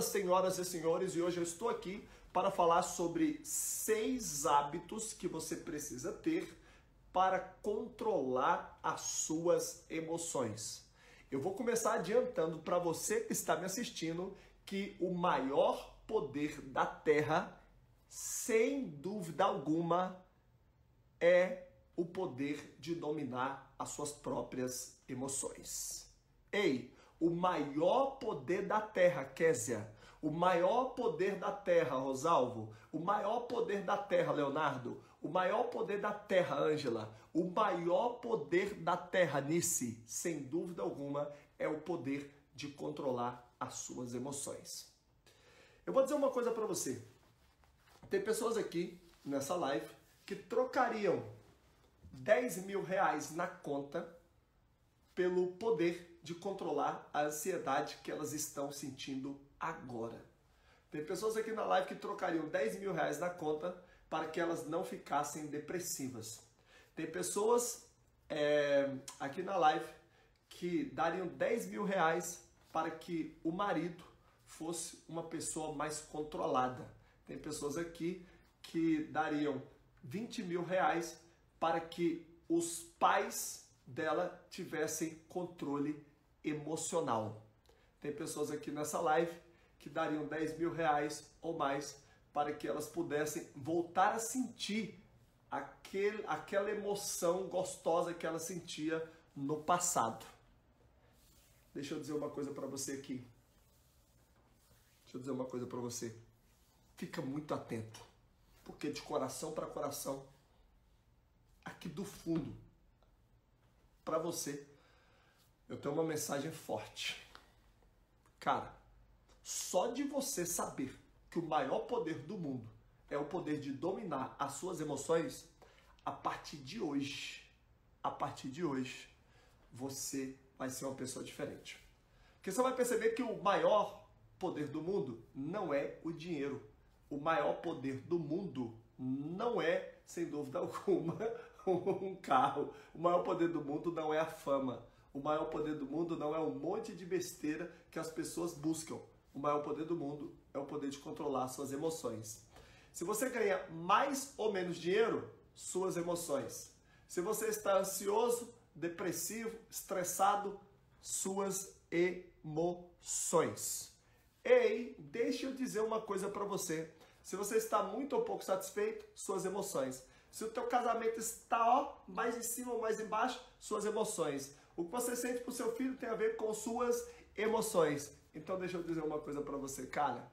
senhoras e senhores, e hoje eu estou aqui para falar sobre seis hábitos que você precisa ter para controlar as suas emoções. Eu vou começar adiantando para você que está me assistindo que o maior poder da Terra, sem dúvida alguma, é o poder de dominar as suas próprias emoções. Ei, o maior poder da terra, Késia, o maior poder da terra, Rosalvo, o maior poder da terra, Leonardo, o maior poder da terra, Ângela, o maior poder da terra, Nice, sem dúvida alguma, é o poder de controlar as suas emoções. Eu vou dizer uma coisa para você. Tem pessoas aqui nessa live que trocariam 10 mil reais na conta pelo poder de controlar a ansiedade que elas estão sentindo agora. Tem pessoas aqui na live que trocariam 10 mil reais na conta para que elas não ficassem depressivas. Tem pessoas é, aqui na live que dariam 10 mil reais para que o marido fosse uma pessoa mais controlada. Tem pessoas aqui que dariam 20 mil reais para que os pais dela tivessem controle emocional. Tem pessoas aqui nessa live que dariam 10 mil reais ou mais para que elas pudessem voltar a sentir aquele, aquela emoção gostosa que ela sentia no passado. Deixa eu dizer uma coisa para você aqui. Deixa eu dizer uma coisa para você. Fica muito atento, porque de coração para coração aqui do fundo para você, eu tenho uma mensagem forte. Cara, só de você saber que o maior poder do mundo é o poder de dominar as suas emoções, a partir de hoje, a partir de hoje, você vai ser uma pessoa diferente. Porque você vai perceber que o maior poder do mundo não é o dinheiro. O maior poder do mundo não é, sem dúvida alguma, um carro. O maior poder do mundo não é a fama. O maior poder do mundo não é um monte de besteira que as pessoas buscam. O maior poder do mundo é o poder de controlar suas emoções. Se você ganha mais ou menos dinheiro, suas emoções. Se você está ansioso, depressivo, estressado, suas emoções. Ei, deixa eu dizer uma coisa para você. Se você está muito ou pouco satisfeito, suas emoções. Se o teu casamento está ó, mais em cima ou mais embaixo, suas emoções. O que você sente para o seu filho tem a ver com suas emoções. Então deixa eu dizer uma coisa para você, cara.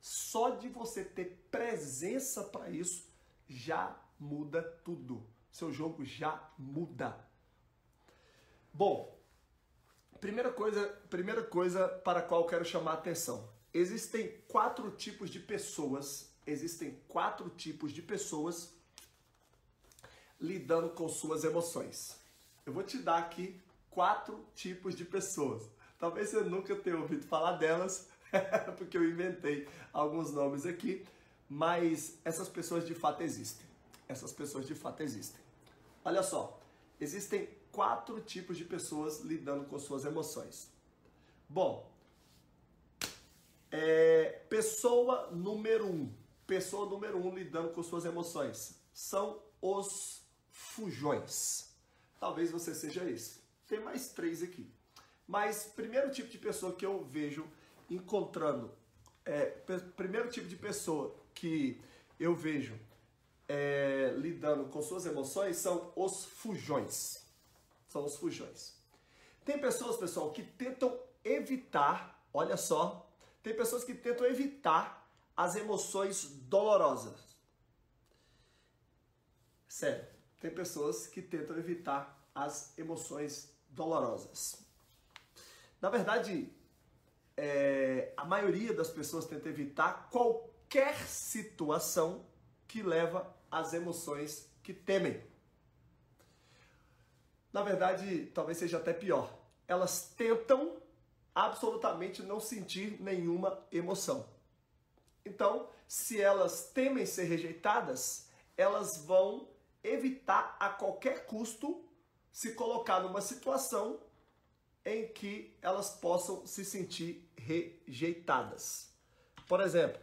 Só de você ter presença para isso já muda tudo. Seu jogo já muda. Bom, primeira coisa, primeira coisa para a qual quero chamar a atenção. Existem quatro tipos de pessoas, existem quatro tipos de pessoas lidando com suas emoções. Eu vou te dar aqui quatro tipos de pessoas. Talvez você nunca tenha ouvido falar delas, porque eu inventei alguns nomes aqui, mas essas pessoas de fato existem. Essas pessoas de fato existem. Olha só, existem quatro tipos de pessoas lidando com suas emoções. Bom, é, pessoa número um, pessoa número um lidando com suas emoções são os fujões. Talvez você seja esse. Tem mais três aqui. Mas primeiro tipo de pessoa que eu vejo encontrando, é, primeiro tipo de pessoa que eu vejo é, lidando com suas emoções são os fujões. São os fujões. Tem pessoas, pessoal, que tentam evitar, olha só, tem pessoas que tentam evitar as emoções dolorosas. Sério, tem pessoas que tentam evitar as emoções dolorosas. Na verdade, é, a maioria das pessoas tenta evitar qualquer situação que leva às emoções que temem. Na verdade, talvez seja até pior. Elas tentam absolutamente não sentir nenhuma emoção. Então, se elas temem ser rejeitadas, elas vão evitar a qualquer custo se colocar numa situação em que elas possam se sentir rejeitadas. Por exemplo,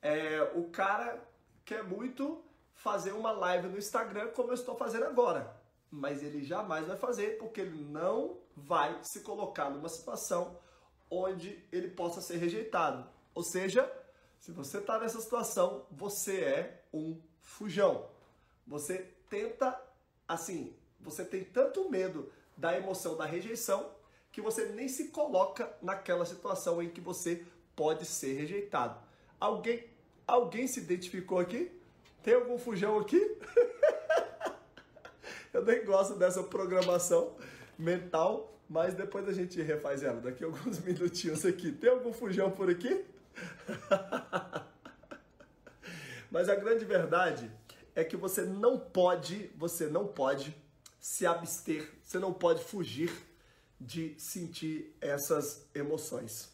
é, o cara quer muito fazer uma live no Instagram como eu estou fazendo agora, mas ele jamais vai fazer porque ele não vai se colocar numa situação onde ele possa ser rejeitado. Ou seja, se você está nessa situação, você é um fujão. Você tenta, assim, você tem tanto medo da emoção da rejeição que você nem se coloca naquela situação em que você pode ser rejeitado. Alguém, alguém se identificou aqui? Tem algum fujão aqui? Eu nem gosto dessa programação mental, mas depois a gente refaz ela daqui a alguns minutinhos aqui. Tem algum fujão por aqui? mas a grande verdade é que você não pode, você não pode se abster, você não pode fugir de sentir essas emoções.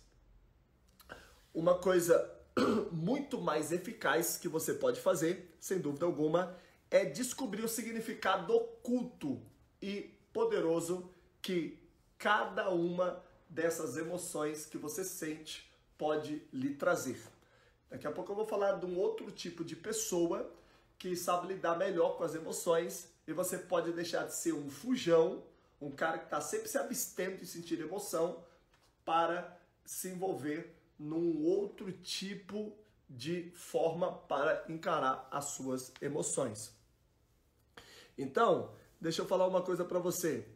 Uma coisa muito mais eficaz que você pode fazer, sem dúvida alguma, é descobrir o significado oculto e poderoso que cada uma dessas emoções que você sente pode lhe trazer. Daqui a pouco eu vou falar de um outro tipo de pessoa que sabe lidar melhor com as emoções e você pode deixar de ser um fujão, um cara que está sempre se abstendo de sentir emoção, para se envolver num outro tipo de forma para encarar as suas emoções. Então, deixa eu falar uma coisa para você.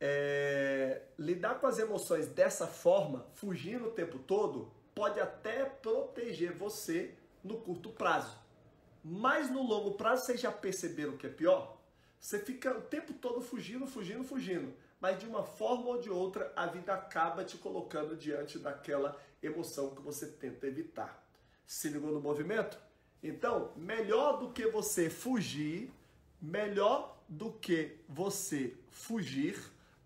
É, lidar com as emoções dessa forma, fugindo o tempo todo, pode até proteger você no curto prazo. Mas no longo prazo, vocês já perceberam o que é pior? Você fica o tempo todo fugindo, fugindo, fugindo. Mas de uma forma ou de outra, a vida acaba te colocando diante daquela emoção que você tenta evitar. Se ligou no movimento? Então, melhor do que você fugir, melhor do que você fugir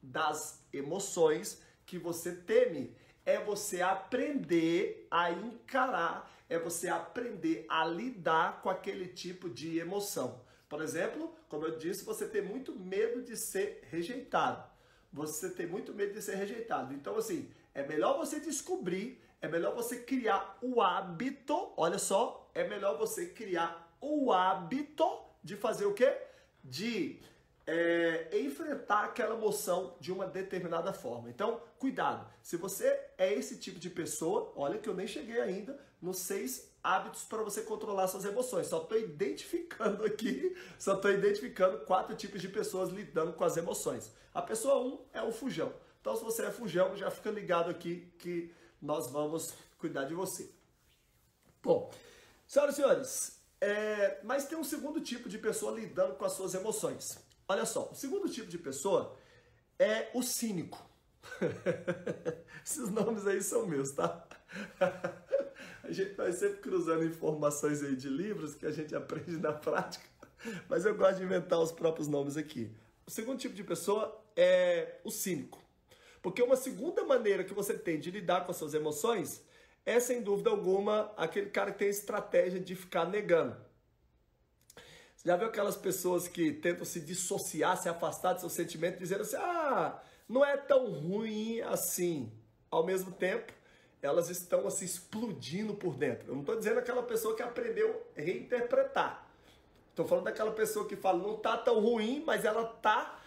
das emoções que você teme, é você aprender a encarar, é você aprender a lidar com aquele tipo de emoção. Por exemplo, como eu disse, você tem muito medo de ser rejeitado. Você tem muito medo de ser rejeitado. Então, assim, é melhor você descobrir, é melhor você criar o hábito, olha só, é melhor você criar o hábito de fazer o quê? De é, enfrentar aquela emoção de uma determinada forma. Então, cuidado. Se você é esse tipo de pessoa, olha que eu nem cheguei ainda nos seis hábitos para você controlar suas emoções. Só estou identificando aqui, só estou identificando quatro tipos de pessoas lidando com as emoções. A pessoa um é o fujão. Então, se você é fujão, já fica ligado aqui que nós vamos cuidar de você. Bom, senhoras e senhores, é, mas tem um segundo tipo de pessoa lidando com as suas emoções. Olha só, o segundo tipo de pessoa é o cínico. Esses nomes aí são meus, tá? A gente vai sempre cruzando informações aí de livros que a gente aprende na prática, mas eu gosto de inventar os próprios nomes aqui. O segundo tipo de pessoa é o cínico. Porque uma segunda maneira que você tem de lidar com as suas emoções é, sem dúvida alguma, aquele cara que tem estratégia de ficar negando. Você já viu aquelas pessoas que tentam se dissociar, se afastar do seu sentimento, dizendo assim: ah, não é tão ruim assim. Ao mesmo tempo, elas estão assim explodindo por dentro. Eu não estou dizendo aquela pessoa que aprendeu a reinterpretar. Estou falando daquela pessoa que fala: não tá tão ruim, mas ela tá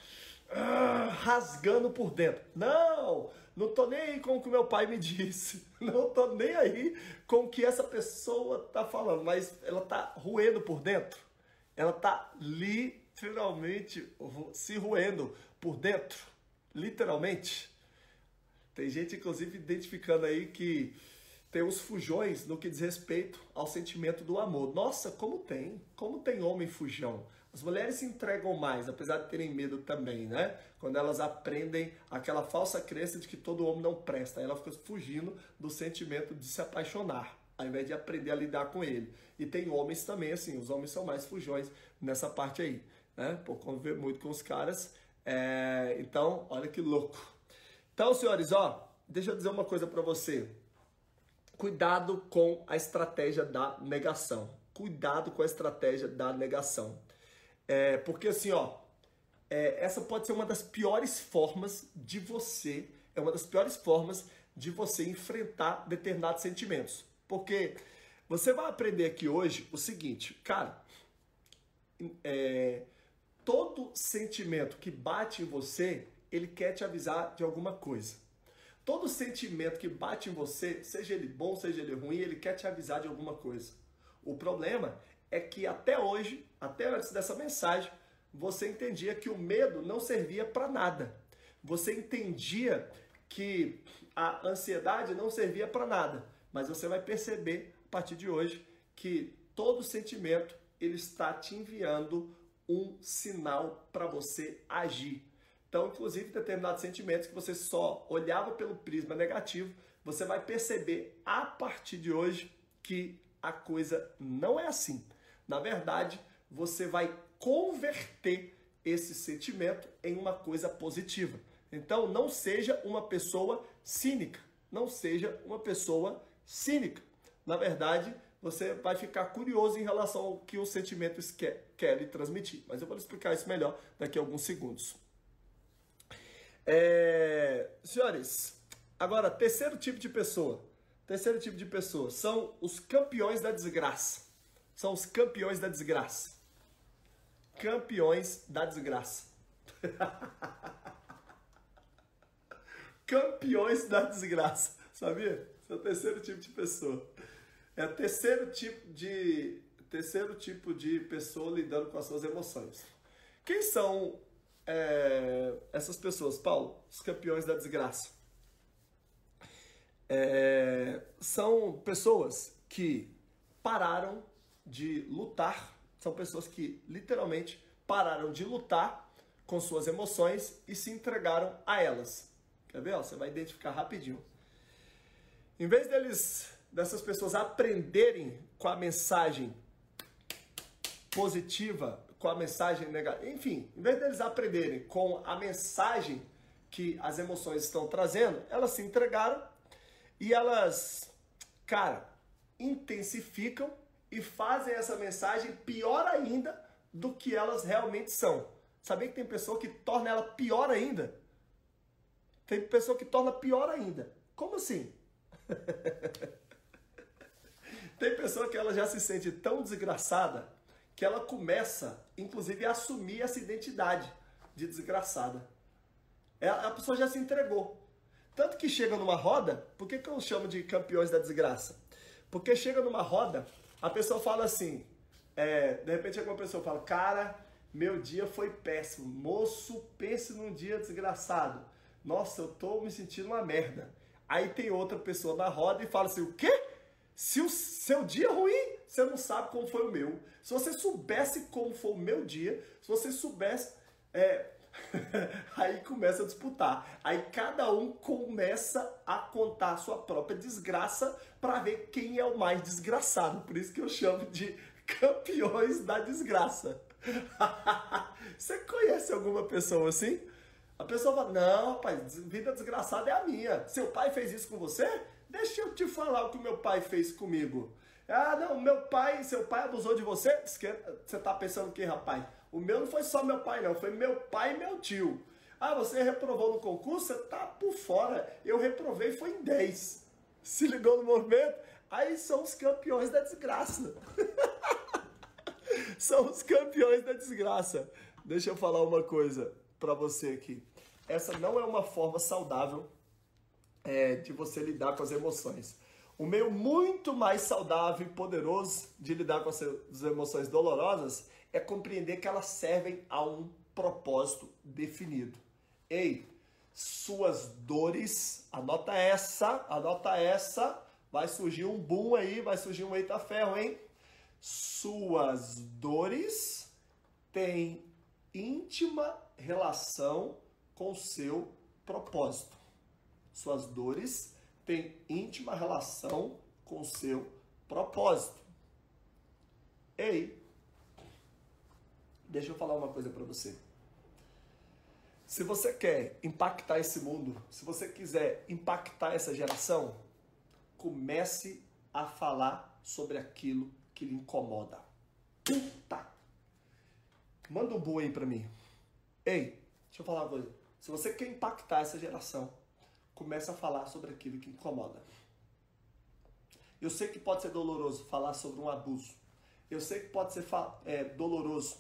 ah, rasgando por dentro. Não, não tô nem aí com o que meu pai me disse. Não tô nem aí com o que essa pessoa tá falando, mas ela tá roendo por dentro ela está literalmente se roendo por dentro. Literalmente. Tem gente, inclusive, identificando aí que tem os fujões no que diz respeito ao sentimento do amor. Nossa, como tem? Como tem homem fujão? As mulheres se entregam mais, apesar de terem medo também, né? Quando elas aprendem aquela falsa crença de que todo homem não presta, aí ela fica fugindo do sentimento de se apaixonar ao invés de aprender a lidar com ele. E tem homens também, assim, os homens são mais fujões nessa parte aí, né? Por conviver muito com os caras. É... Então, olha que louco. Então, senhores, ó, deixa eu dizer uma coisa para você. Cuidado com a estratégia da negação. Cuidado com a estratégia da negação. É, porque assim, ó, é, essa pode ser uma das piores formas de você é uma das piores formas de você enfrentar determinados sentimentos. Porque você vai aprender aqui hoje o seguinte, cara, é, todo sentimento que bate em você, ele quer te avisar de alguma coisa. Todo sentimento que bate em você, seja ele bom, seja ele ruim, ele quer te avisar de alguma coisa. O problema é que até hoje, até antes dessa mensagem, você entendia que o medo não servia para nada. Você entendia que a ansiedade não servia para nada. Mas você vai perceber a partir de hoje que todo sentimento ele está te enviando um sinal para você agir. Então, inclusive, determinados sentimentos que você só olhava pelo prisma negativo, você vai perceber a partir de hoje que a coisa não é assim. Na verdade, você vai converter esse sentimento em uma coisa positiva. Então, não seja uma pessoa cínica, não seja uma pessoa cínica. Na verdade, você vai ficar curioso em relação ao que os sentimentos quer, querem transmitir. Mas eu vou explicar isso melhor daqui a alguns segundos. É... Senhores, agora, terceiro tipo de pessoa. Terceiro tipo de pessoa são os campeões da desgraça. São os campeões da desgraça. Campeões da desgraça. campeões da desgraça. Sabia? Esse é o terceiro tipo de pessoa. É o terceiro tipo de terceiro tipo de pessoa lidando com as suas emoções. Quem são é, essas pessoas, Paulo? Os campeões da desgraça. É, são pessoas que pararam de lutar, são pessoas que literalmente pararam de lutar com suas emoções e se entregaram a elas. Quer ver? Você vai identificar rapidinho. Em vez deles dessas pessoas aprenderem com a mensagem positiva, com a mensagem negativa, enfim, em vez deles aprenderem com a mensagem que as emoções estão trazendo, elas se entregaram e elas, cara, intensificam e fazem essa mensagem pior ainda do que elas realmente são. Sabia que tem pessoa que torna ela pior ainda? Tem pessoa que torna pior ainda. Como assim? Tem pessoa que ela já se sente tão desgraçada que ela começa, inclusive, a assumir essa identidade de desgraçada. É, a pessoa já se entregou. Tanto que chega numa roda, por que, que eu chamo de campeões da desgraça? Porque chega numa roda, a pessoa fala assim, é, de repente alguma pessoa fala, cara, meu dia foi péssimo. Moço, pense num dia desgraçado. Nossa, eu tô me sentindo uma merda. Aí tem outra pessoa na roda e fala assim: o quê? Se o seu dia é ruim, você não sabe como foi o meu. Se você soubesse como foi o meu dia, se você soubesse. É... aí começa a disputar. Aí cada um começa a contar a sua própria desgraça para ver quem é o mais desgraçado. Por isso que eu chamo de campeões da desgraça. você conhece alguma pessoa assim? A pessoa fala: Não, rapaz, vida desgraçada é a minha. Seu pai fez isso com você? Deixa eu te falar o que meu pai fez comigo. Ah, não, meu pai, seu pai abusou de você? Você tá pensando o que, rapaz? O meu não foi só meu pai, não, foi meu pai e meu tio. Ah, você reprovou no concurso? Você tá por fora. Eu reprovei, foi em 10. Se ligou no movimento? Aí são os campeões da desgraça. são os campeões da desgraça. Deixa eu falar uma coisa para você aqui. Essa não é uma forma saudável é, de você lidar com as emoções. O meio muito mais saudável e poderoso de lidar com as emoções dolorosas é compreender que elas servem a um propósito definido. Ei, suas dores, anota essa, anota essa, vai surgir um boom aí, vai surgir um eita ferro, hein? Suas dores têm íntima relação com seu propósito. Suas dores têm íntima relação com seu propósito. Ei, deixa eu falar uma coisa para você. Se você quer impactar esse mundo, se você quiser impactar essa geração, comece a falar sobre aquilo que lhe incomoda. Puta! Manda um boi aí pra mim. Ei, deixa eu falar uma coisa. Se você quer impactar essa geração, Comece a falar sobre aquilo que incomoda. Eu sei que pode ser doloroso falar sobre um abuso. Eu sei que pode ser é, doloroso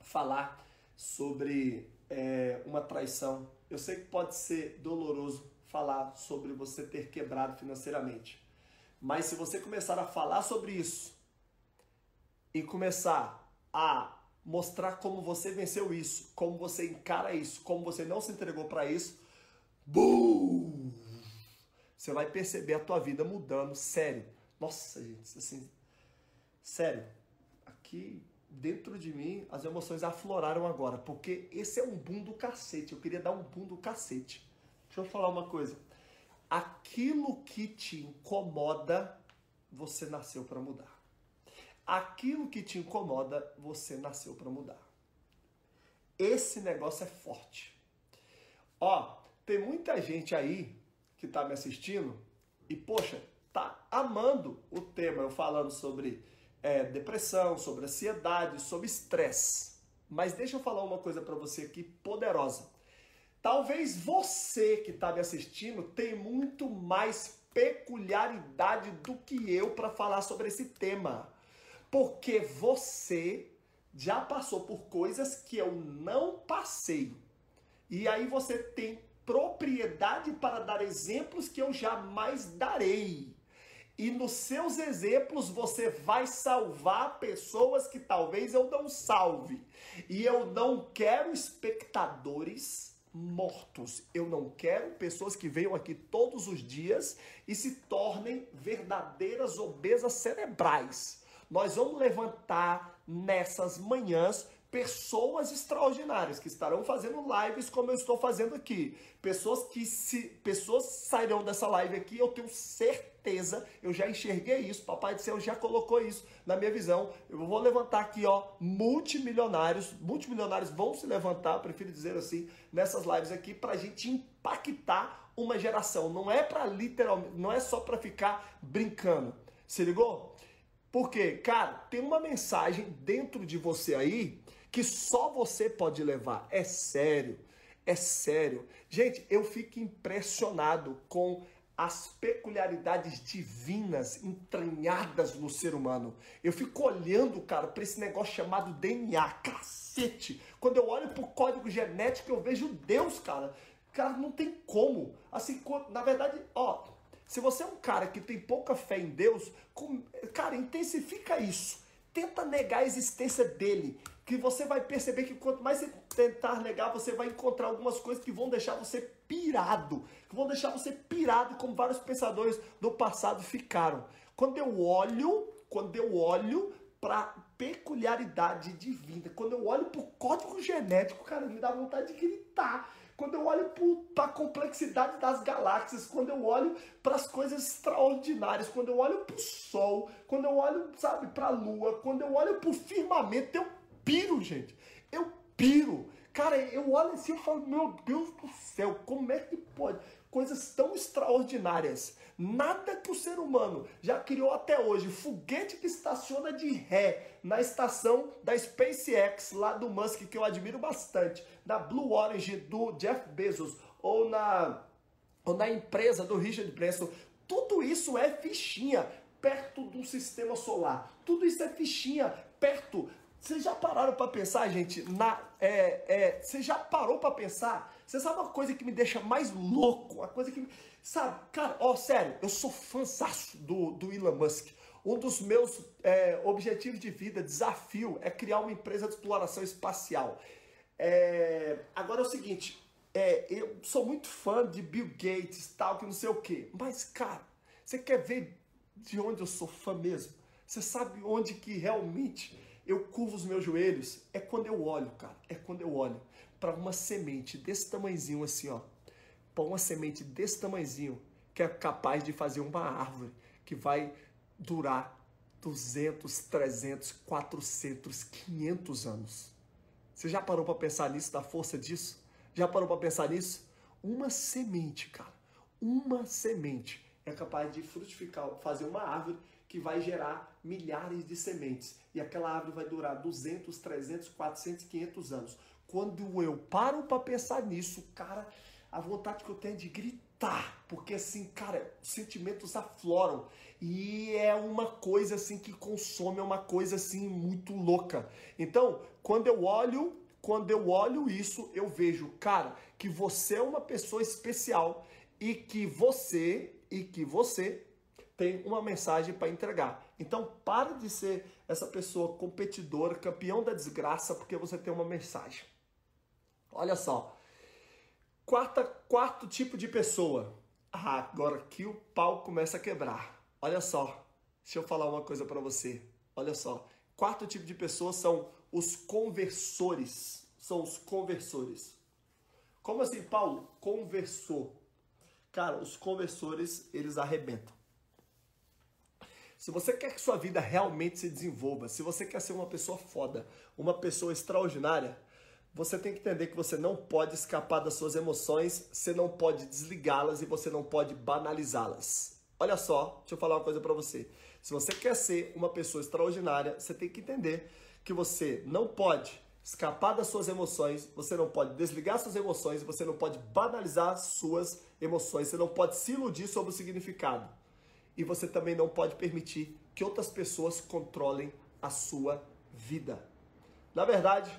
falar sobre é, uma traição. Eu sei que pode ser doloroso falar sobre você ter quebrado financeiramente. Mas se você começar a falar sobre isso e começar a mostrar como você venceu isso, como você encara isso, como você não se entregou para isso, BUM! Você vai perceber a tua vida mudando, sério. Nossa, gente, assim, sério. Aqui dentro de mim as emoções afloraram agora, porque esse é um boom do cacete. Eu queria dar um boom do cacete. Deixa eu falar uma coisa. Aquilo que te incomoda, você nasceu para mudar. Aquilo que te incomoda, você nasceu para mudar. Esse negócio é forte. Ó, tem muita gente aí que tá me assistindo e, poxa, tá amando o tema, eu falando sobre é, depressão, sobre ansiedade, sobre estresse. Mas deixa eu falar uma coisa para você aqui poderosa. Talvez você que está me assistindo tenha muito mais peculiaridade do que eu para falar sobre esse tema. Porque você já passou por coisas que eu não passei. E aí você tem propriedade para dar exemplos que eu jamais darei. E nos seus exemplos você vai salvar pessoas que talvez eu não salve. E eu não quero espectadores mortos. Eu não quero pessoas que venham aqui todos os dias e se tornem verdadeiras obesas cerebrais. Nós vamos levantar nessas manhãs pessoas extraordinárias que estarão fazendo lives como eu estou fazendo aqui. Pessoas que se pessoas sairão dessa live aqui, eu tenho certeza, eu já enxerguei isso, papai do céu já colocou isso na minha visão. Eu vou levantar aqui, ó, multimilionários, multimilionários vão se levantar, prefiro dizer assim, nessas lives aqui pra gente impactar uma geração. Não é para literalmente, não é só para ficar brincando. Se ligou? Porque, cara, tem uma mensagem dentro de você aí que só você pode levar. É sério, é sério. Gente, eu fico impressionado com as peculiaridades divinas entranhadas no ser humano. Eu fico olhando, cara, para esse negócio chamado DNA, cacete. Quando eu olho pro código genético, eu vejo Deus, cara. Cara, não tem como. Assim, na verdade, ó, se você é um cara que tem pouca fé em Deus, cara, intensifica isso. Tenta negar a existência dele que você vai perceber que quanto mais você tentar negar, você vai encontrar algumas coisas que vão deixar você pirado, que vão deixar você pirado, como vários pensadores do passado ficaram. Quando eu olho, quando eu olho para peculiaridade divina, quando eu olho para o código genético, cara, me dá vontade de gritar. Quando eu olho para a complexidade das galáxias, quando eu olho para as coisas extraordinárias, quando eu olho para o Sol, quando eu olho, sabe, para a Lua, quando eu olho para o firmamento, eu piro, gente. Eu piro. Cara, eu olho assim e falo, meu Deus do céu, como é que pode? Coisas tão extraordinárias. Nada que o ser humano já criou até hoje. Foguete que estaciona de ré na estação da SpaceX, lá do Musk, que eu admiro bastante. Na Blue Origin do Jeff Bezos. Ou na, ou na empresa do Richard Branson. Tudo isso é fichinha perto do sistema solar. Tudo isso é fichinha perto vocês já pararam para pensar, gente? Na, é, é, você já parou para pensar? Você sabe uma coisa que me deixa mais louco? Uma coisa que. Me, sabe, cara, ó, sério, eu sou fãzaço do, do Elon Musk. Um dos meus é, objetivos de vida, desafio, é criar uma empresa de exploração espacial. É, agora é o seguinte, é, eu sou muito fã de Bill Gates, tal, que não sei o quê. Mas, cara, você quer ver de onde eu sou fã mesmo? Você sabe onde que realmente eu curvo os meus joelhos, é quando eu olho, cara, é quando eu olho para uma semente desse tamanhozinho assim, ó, para uma semente desse tamanhozinho que é capaz de fazer uma árvore que vai durar 200, 300, 400, 500 anos. Você já parou para pensar nisso, da força disso? Já parou para pensar nisso? Uma semente, cara, uma semente é capaz de frutificar, fazer uma árvore que vai gerar milhares de sementes. E aquela árvore vai durar 200, 300, 400, 500 anos. Quando eu paro para pensar nisso, cara, a vontade que eu tenho é de gritar, porque assim, cara, os sentimentos afloram e é uma coisa assim que consome, é uma coisa assim muito louca. Então, quando eu olho, quando eu olho isso, eu vejo, cara, que você é uma pessoa especial e que você e que você tem uma mensagem para entregar. Então, pare de ser essa pessoa competidora, campeão da desgraça, porque você tem uma mensagem. Olha só. Quarta, quarto tipo de pessoa. Ah, agora aqui o pau começa a quebrar. Olha só. Deixa eu falar uma coisa para você. Olha só. Quarto tipo de pessoa são os conversores. São os conversores. Como assim, Paulo? Conversor. Cara, os conversores, eles arrebentam. Se você quer que sua vida realmente se desenvolva, se você quer ser uma pessoa foda, uma pessoa extraordinária, você tem que entender que você não pode escapar das suas emoções, você não pode desligá-las e você não pode banalizá-las. Olha só, deixa eu falar uma coisa para você. Se você quer ser uma pessoa extraordinária, você tem que entender que você não pode escapar das suas emoções, você não pode desligar suas emoções, você não pode banalizar suas emoções, você não pode se iludir sobre o significado. E você também não pode permitir que outras pessoas controlem a sua vida. Na verdade,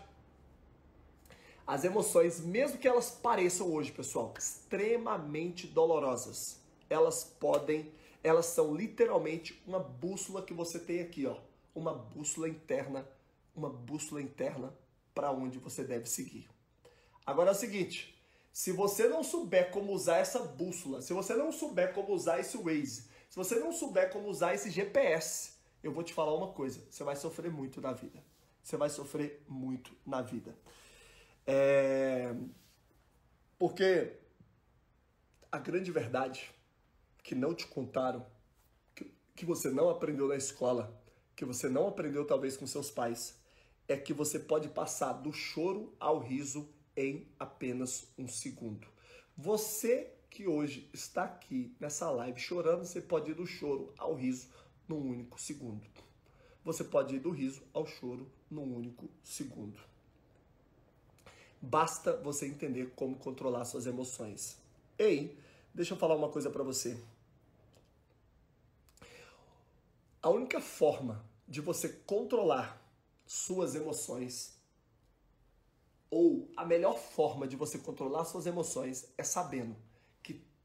as emoções, mesmo que elas pareçam hoje, pessoal, extremamente dolorosas, elas podem, elas são literalmente uma bússola que você tem aqui, ó, uma bússola interna, uma bússola interna para onde você deve seguir. Agora é o seguinte, se você não souber como usar essa bússola, se você não souber como usar esse Waze, se você não souber como usar esse GPS, eu vou te falar uma coisa, você vai sofrer muito na vida. Você vai sofrer muito na vida. É... Porque a grande verdade que não te contaram, que, você não aprendeu na escola, que você não aprendeu talvez com seus pais, é que você pode passar do choro ao riso em apenas um segundo. Você que hoje está aqui nessa live chorando, você pode ir do choro ao riso num único segundo. Você pode ir do riso ao choro num único segundo. Basta você entender como controlar suas emoções. Ei, deixa eu falar uma coisa para você. A única forma de você controlar suas emoções ou a melhor forma de você controlar suas emoções é sabendo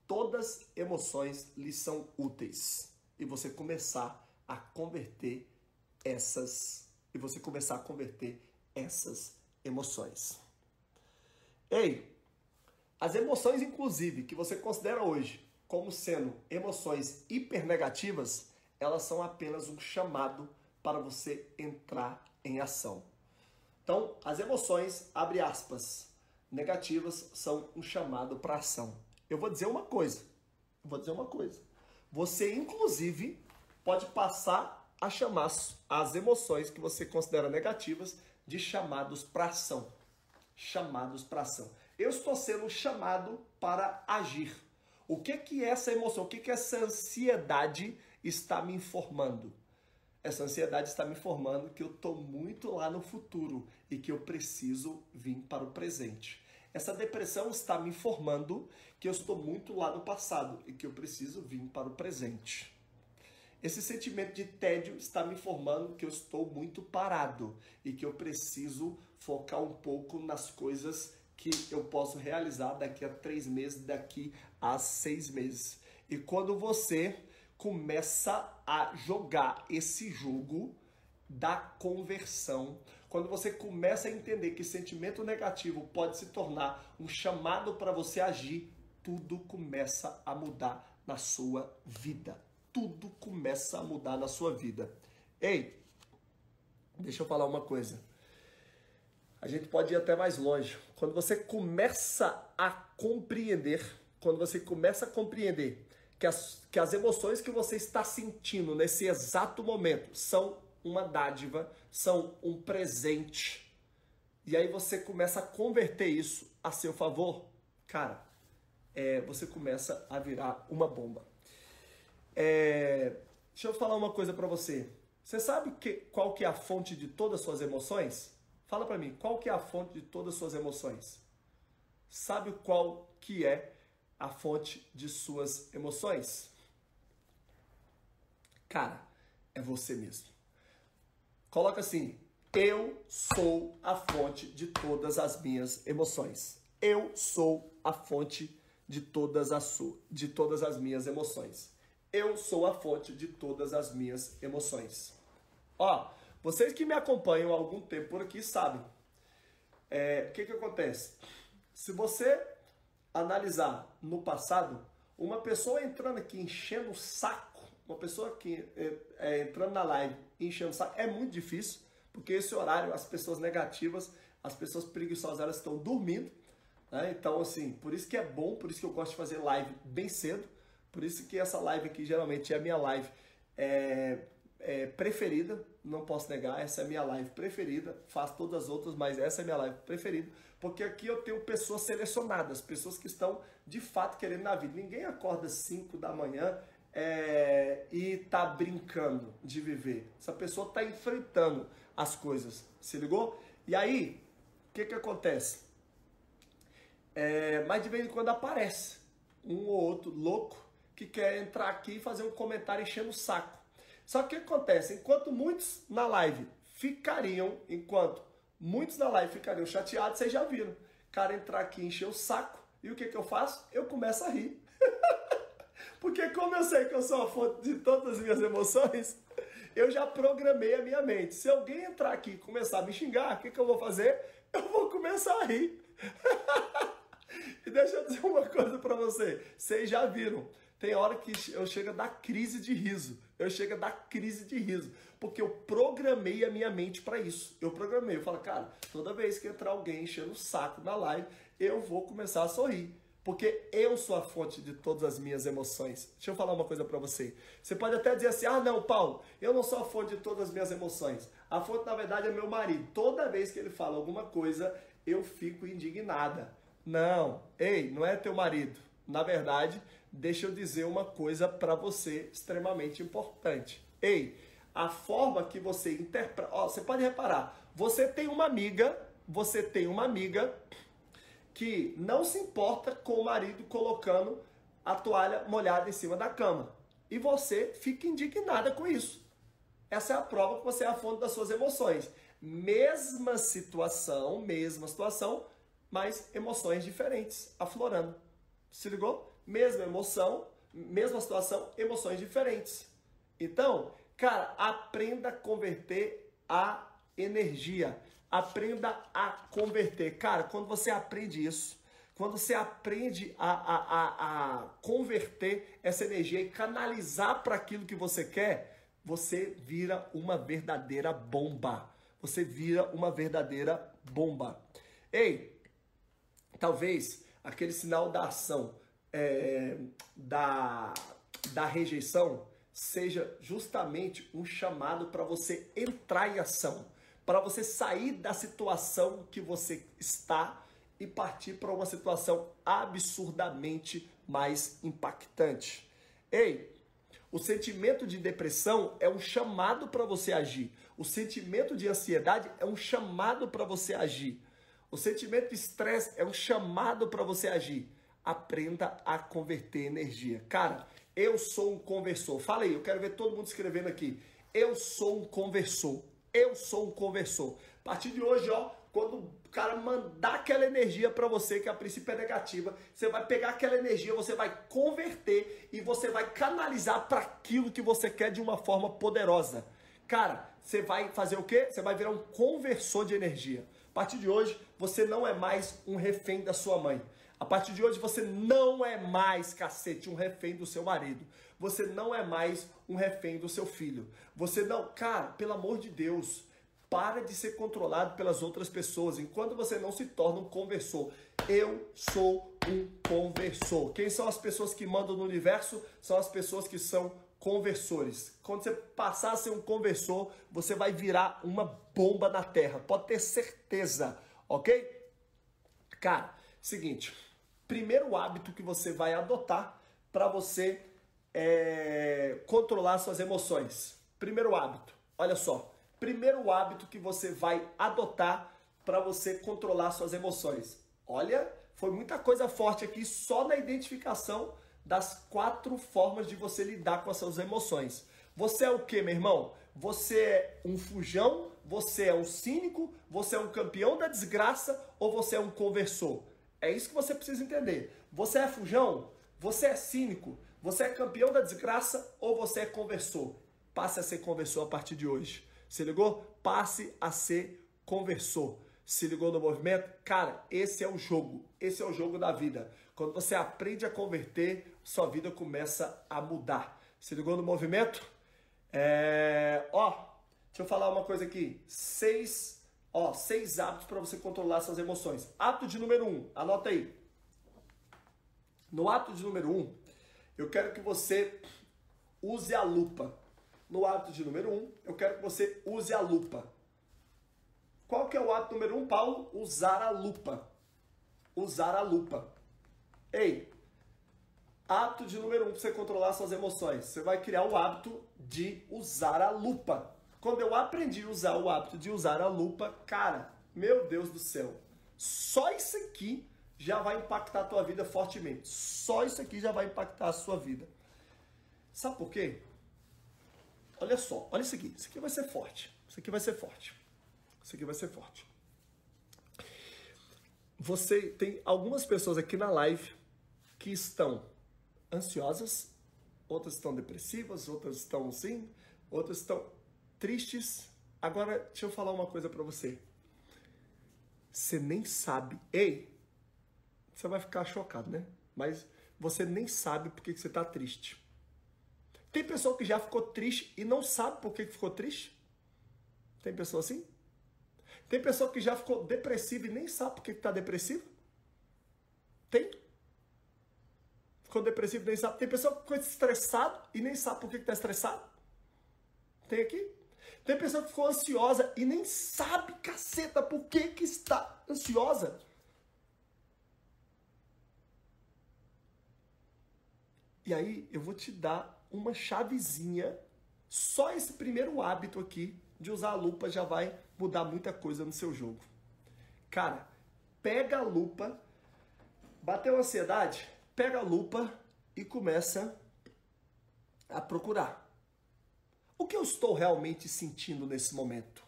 todas emoções lhe são úteis e você começar a converter essas e você começar a converter essas emoções. Ei, as emoções, inclusive, que você considera hoje como sendo emoções hipernegativas, elas são apenas um chamado para você entrar em ação. Então, as emoções, abre aspas, negativas, são um chamado para ação. Eu vou dizer uma coisa, vou dizer uma coisa. Você, inclusive, pode passar a chamar as emoções que você considera negativas de chamados para ação chamados para ação. Eu estou sendo chamado para agir. O que que essa emoção, o que que essa ansiedade está me informando? Essa ansiedade está me informando que eu estou muito lá no futuro e que eu preciso vir para o presente. Essa depressão está me informando que eu estou muito lá no passado e que eu preciso vir para o presente. Esse sentimento de tédio está me informando que eu estou muito parado e que eu preciso focar um pouco nas coisas que eu posso realizar daqui a três meses, daqui a seis meses. E quando você começa a jogar esse jogo da conversão, quando você começa a entender que sentimento negativo pode se tornar um chamado para você agir, tudo começa a mudar na sua vida tudo começa a mudar na sua vida. Ei, deixa eu falar uma coisa. A gente pode ir até mais longe. Quando você começa a compreender, quando você começa a compreender que as, que as emoções que você está sentindo nesse exato momento são uma dádiva, são um presente, e aí você começa a converter isso a seu favor, cara, é, você começa a virar uma bomba. É, deixa eu falar uma coisa para você. Você sabe que, qual que é a fonte de todas as suas emoções? Fala para mim, qual que é a fonte de todas as suas emoções? Sabe qual que é a fonte de suas emoções? Cara, é você mesmo. Coloca assim: eu sou a fonte de todas as minhas emoções. Eu sou a fonte de todas as de todas as minhas emoções. Eu sou a fonte de todas as minhas emoções. Ó, vocês que me acompanham há algum tempo por aqui sabem. É, o que que acontece? Se você analisar no passado, uma pessoa entrando aqui enchendo o saco, uma pessoa aqui é, é, entrando na live enchendo o saco, é muito difícil, porque esse horário as pessoas negativas, as pessoas preguiçosas, elas estão dormindo. Né? Então, assim, por isso que é bom, por isso que eu gosto de fazer live bem cedo, por isso que essa live aqui geralmente é a minha live é, é, preferida, não posso negar, essa é a minha live preferida, faço todas as outras, mas essa é a minha live preferida, porque aqui eu tenho pessoas selecionadas, pessoas que estão de fato querendo na vida. Ninguém acorda 5 da manhã é, e tá brincando de viver. Essa pessoa está enfrentando as coisas, se ligou? E aí, o que que acontece? É, mas de vez em quando aparece um ou outro louco que quer entrar aqui e fazer um comentário enchendo o saco. Só que o que acontece? Enquanto muitos na live ficariam, enquanto muitos na live ficariam chateados, vocês já viram. O cara entrar aqui encher o saco e o que, que eu faço? Eu começo a rir. Porque como eu sei que eu sou a fonte de todas as minhas emoções, eu já programei a minha mente. Se alguém entrar aqui e começar a me xingar, o que, que eu vou fazer? Eu vou começar a rir. e deixa eu dizer uma coisa para você. Vocês já viram. Tem hora que eu chego a dar crise de riso. Eu chego a dar crise de riso. Porque eu programei a minha mente para isso. Eu programei. Eu falo, cara, toda vez que entrar alguém enchendo o saco na live, eu vou começar a sorrir. Porque eu sou a fonte de todas as minhas emoções. Deixa eu falar uma coisa para você. Você pode até dizer assim: ah, não, Paulo, eu não sou a fonte de todas as minhas emoções. A fonte, na verdade, é meu marido. Toda vez que ele fala alguma coisa, eu fico indignada. Não, ei, não é teu marido. Na verdade, deixa eu dizer uma coisa para você extremamente importante. Ei, a forma que você interpreta. Você pode reparar, você tem uma amiga, você tem uma amiga que não se importa com o marido colocando a toalha molhada em cima da cama. E você fica indignada com isso. Essa é a prova que você é a fonte das suas emoções. Mesma situação, mesma situação, mas emoções diferentes aflorando. Se ligou? Mesma emoção, mesma situação, emoções diferentes. Então, cara, aprenda a converter a energia. Aprenda a converter. Cara, quando você aprende isso, quando você aprende a, a, a, a converter essa energia e canalizar para aquilo que você quer, você vira uma verdadeira bomba. Você vira uma verdadeira bomba. Ei, talvez aquele sinal da ação, é, da, da rejeição, seja justamente um chamado para você entrar em ação, para você sair da situação que você está e partir para uma situação absurdamente mais impactante. Ei, o sentimento de depressão é um chamado para você agir. O sentimento de ansiedade é um chamado para você agir. O sentimento de estresse é um chamado para você agir. Aprenda a converter energia. Cara, eu sou um conversor. Fala aí, eu quero ver todo mundo escrevendo aqui. Eu sou um conversor. Eu sou um conversor. A partir de hoje, ó, quando o cara mandar aquela energia para você, que a princípio é negativa, você vai pegar aquela energia, você vai converter e você vai canalizar para aquilo que você quer de uma forma poderosa. Cara, você vai fazer o quê? Você vai virar um conversor de energia. A partir de hoje, você não é mais um refém da sua mãe. A partir de hoje, você não é mais, cacete, um refém do seu marido. Você não é mais um refém do seu filho. Você não. Cara, pelo amor de Deus, para de ser controlado pelas outras pessoas. Enquanto você não se torna um conversor. Eu sou um conversor. Quem são as pessoas que mandam no universo? São as pessoas que são conversores. Quando você passar a ser um conversor, você vai virar uma bomba na terra. Pode ter certeza, ok? Cara, seguinte. Primeiro hábito que você vai adotar para você é, controlar suas emoções. Primeiro hábito. Olha só. Primeiro hábito que você vai adotar para você controlar suas emoções. Olha, Foi muita coisa forte aqui só na identificação das quatro formas de você lidar com as suas emoções. Você é o que, meu irmão? Você é um fujão? Você é um cínico? Você é um campeão da desgraça? Ou você é um conversor? É isso que você precisa entender. Você é fujão? Você é cínico? Você é campeão da desgraça? Ou você é conversor? Passe a ser conversor a partir de hoje. Se ligou? Passe a ser conversor. Se ligou no movimento? Cara, esse é o jogo. Esse é o jogo da vida. Quando você aprende a converter, sua vida começa a mudar. Se ligou no movimento? É... Ó, deixa eu falar uma coisa aqui. Seis, ó, seis hábitos para você controlar suas emoções. Hábito de número um, anota aí. No hábito de número um, eu quero que você use a lupa. No hábito de número um, eu quero que você use a lupa. Qual que é o hábito número um, Paulo? Usar a lupa. Usar a lupa. Ei, hábito de número um para você controlar suas emoções. Você vai criar o hábito de usar a lupa. Quando eu aprendi a usar o hábito de usar a lupa, cara, meu Deus do céu, só isso aqui já vai impactar a tua vida fortemente. Só isso aqui já vai impactar a sua vida. Sabe por quê? Olha só, olha isso aqui. Isso aqui vai ser forte. Isso aqui vai ser forte. Isso aqui vai ser forte. Você tem algumas pessoas aqui na live que estão ansiosas, outras estão depressivas, outras estão assim, outras estão tristes. Agora, deixa eu falar uma coisa para você. Você nem sabe. Ei, você vai ficar chocado, né? Mas você nem sabe por que você está triste. Tem pessoa que já ficou triste e não sabe por que ficou triste? Tem pessoa assim? Tem pessoa que já ficou depressiva e nem sabe por que está depressivo? Tem? Ficou depressivo e nem sabe. Tem pessoa que ficou estressado e nem sabe por que está estressado? Tem aqui? Tem pessoa que ficou ansiosa e nem sabe, caceta, por que, que está ansiosa. E aí eu vou te dar uma chavezinha. Só esse primeiro hábito aqui de usar a lupa já vai mudar muita coisa no seu jogo. Cara, pega a lupa, bateu ansiedade, pega a lupa e começa a procurar. O que eu estou realmente sentindo nesse momento?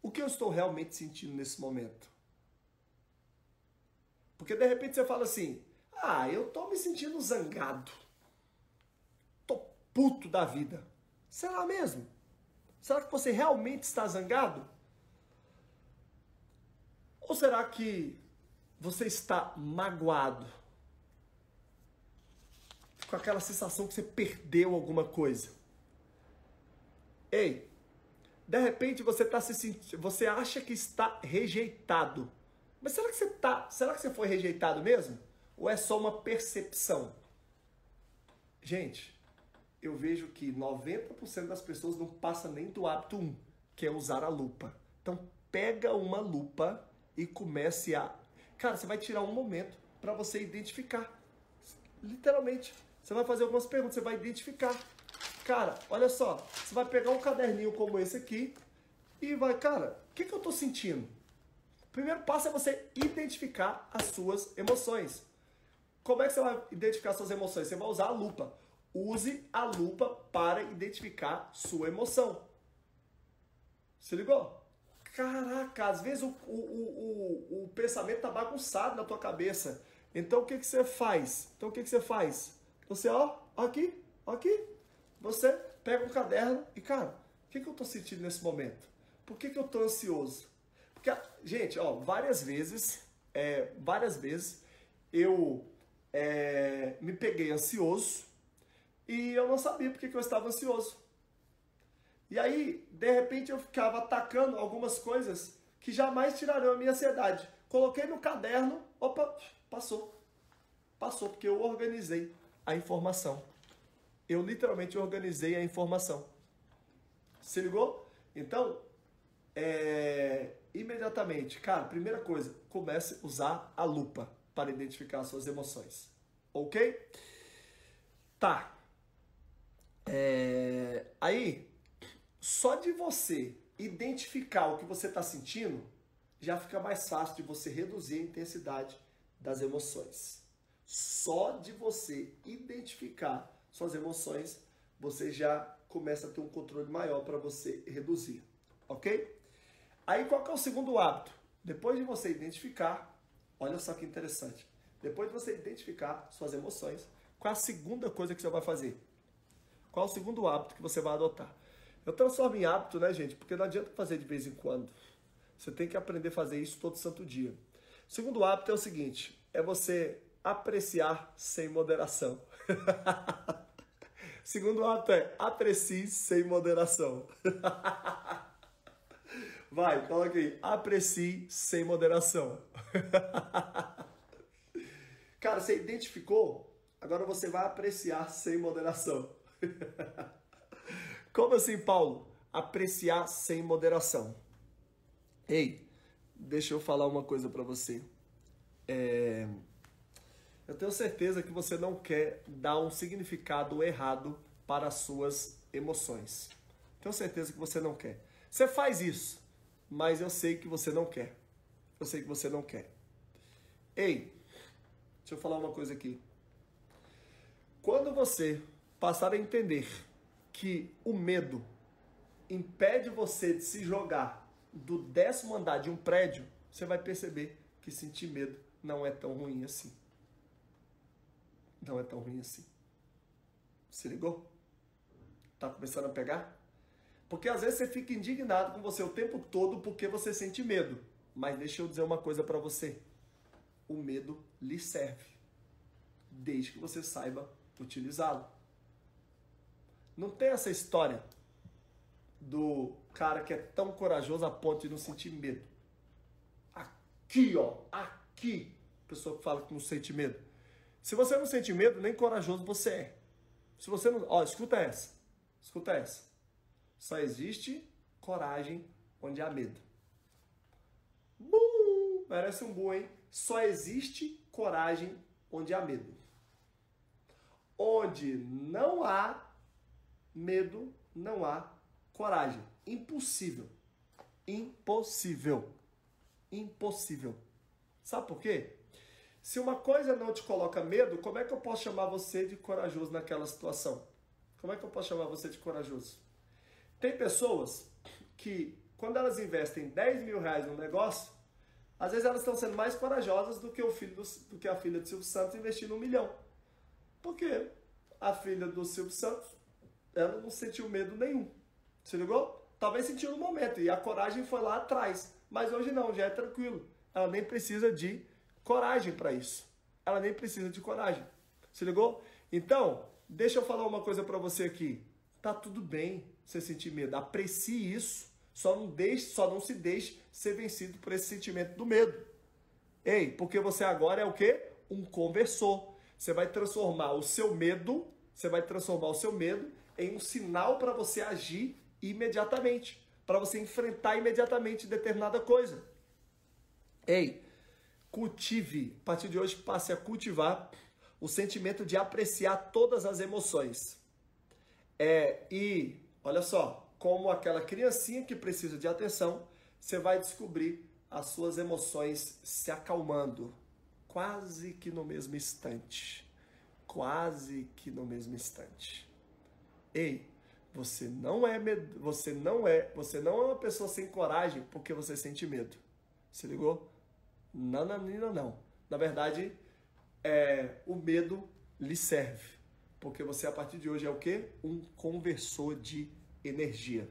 O que eu estou realmente sentindo nesse momento? Porque de repente você fala assim: ah, eu tô me sentindo zangado. Tô puto da vida. Será mesmo? Será que você realmente está zangado? Ou será que você está magoado? Com aquela sensação que você perdeu alguma coisa? Ei, de repente você está se sentindo, você acha que está rejeitado. Mas será que você tá, será que você foi rejeitado mesmo? Ou é só uma percepção? Gente, eu vejo que 90% das pessoas não passa nem do hábito 1, que é usar a lupa. Então, pega uma lupa e comece a. Cara, você vai tirar um momento para você identificar. Literalmente. Você vai fazer algumas perguntas, você vai identificar. Cara, olha só, você vai pegar um caderninho como esse aqui e vai, cara, o que, que eu estou sentindo? O primeiro passo é você identificar as suas emoções. Como é que você vai identificar suas emoções? Você vai usar a lupa. Use a lupa para identificar sua emoção. Se ligou? Caraca, às vezes o, o, o, o, pensamento está bagunçado na tua cabeça. Então o que, que você faz? Então o que, que você faz? Você, ó, aqui, aqui. Você pega um caderno e, cara, o que, que eu estou sentindo nesse momento? Por que, que eu estou ansioso? Porque, gente, ó, várias vezes, é, várias vezes eu é, me peguei ansioso e eu não sabia porque que eu estava ansioso. E aí, de repente, eu ficava atacando algumas coisas que jamais tirarão a minha ansiedade. Coloquei no caderno, opa, passou. Passou, porque eu organizei a informação. Eu literalmente organizei a informação. Se ligou? Então, é, imediatamente, cara, primeira coisa, comece a usar a lupa para identificar suas emoções. Ok? Tá. É... Aí, só de você identificar o que você está sentindo, já fica mais fácil de você reduzir a intensidade das emoções. Só de você identificar suas emoções, você já começa a ter um controle maior para você reduzir, ok? Aí qual é o segundo hábito? Depois de você identificar, olha só que interessante. Depois de você identificar suas emoções, qual é a segunda coisa que você vai fazer? Qual é o segundo hábito que você vai adotar? Eu transformo em hábito, né, gente? Porque não adianta fazer de vez em quando. Você tem que aprender a fazer isso todo santo dia. O segundo hábito é o seguinte: é você apreciar sem moderação. segundo hábito é aprecie sem moderação. Vai, coloca aí. Aprecie sem moderação. Cara, você identificou? Agora você vai apreciar sem moderação. Como assim, Paulo? Apreciar sem moderação. Ei, deixa eu falar uma coisa para você. É... Eu tenho certeza que você não quer dar um significado errado para as suas emoções. Tenho certeza que você não quer. Você faz isso, mas eu sei que você não quer. Eu sei que você não quer. Ei, deixa eu falar uma coisa aqui. Quando você passar a entender que o medo impede você de se jogar do décimo andar de um prédio, você vai perceber que sentir medo não é tão ruim assim. Não é tão ruim assim. Se ligou? Tá começando a pegar? Porque às vezes você fica indignado com você o tempo todo porque você sente medo. Mas deixa eu dizer uma coisa para você. O medo lhe serve. Desde que você saiba utilizá-lo. Não tem essa história do cara que é tão corajoso a ponto de não sentir medo. Aqui, ó, aqui, pessoa que fala que não sente medo. Se você não sente medo, nem corajoso você é. Se você não, ó, escuta essa. Escuta essa. Só existe coragem onde há medo. Bum! Merece um bom, hein? Só existe coragem onde há medo. Onde não há medo, não há coragem. Impossível. Impossível. Impossível. Sabe por quê? Se uma coisa não te coloca medo, como é que eu posso chamar você de corajoso naquela situação? Como é que eu posso chamar você de corajoso? Tem pessoas que, quando elas investem 10 mil reais num negócio, às vezes elas estão sendo mais corajosas do que o filho do, do que a filha do Silvio Santos investindo um milhão. Por quê? A filha do Silvio Santos, ela não sentiu medo nenhum. Se ligou? Talvez sentiu no momento e a coragem foi lá atrás. Mas hoje não, já é tranquilo. Ela nem precisa de coragem para isso. Ela nem precisa de coragem. Se ligou? Então, deixa eu falar uma coisa para você aqui. Tá tudo bem você sentir medo. Aprecie isso. Só não deixe, só não se deixe ser vencido por esse sentimento do medo. Ei, porque você agora é o quê? Um conversor. Você vai transformar o seu medo, você vai transformar o seu medo em um sinal para você agir imediatamente, para você enfrentar imediatamente determinada coisa. Ei, cultive, a partir de hoje passe a cultivar o sentimento de apreciar todas as emoções. É, e olha só, como aquela criancinha que precisa de atenção, você vai descobrir as suas emoções se acalmando, quase que no mesmo instante. Quase que no mesmo instante. Ei, você não é med... você não é, você não é uma pessoa sem coragem porque você sente medo. Se ligou? Não, não, não, não. Na verdade, é, o medo lhe serve. Porque você, a partir de hoje, é o quê? Um conversor de energia.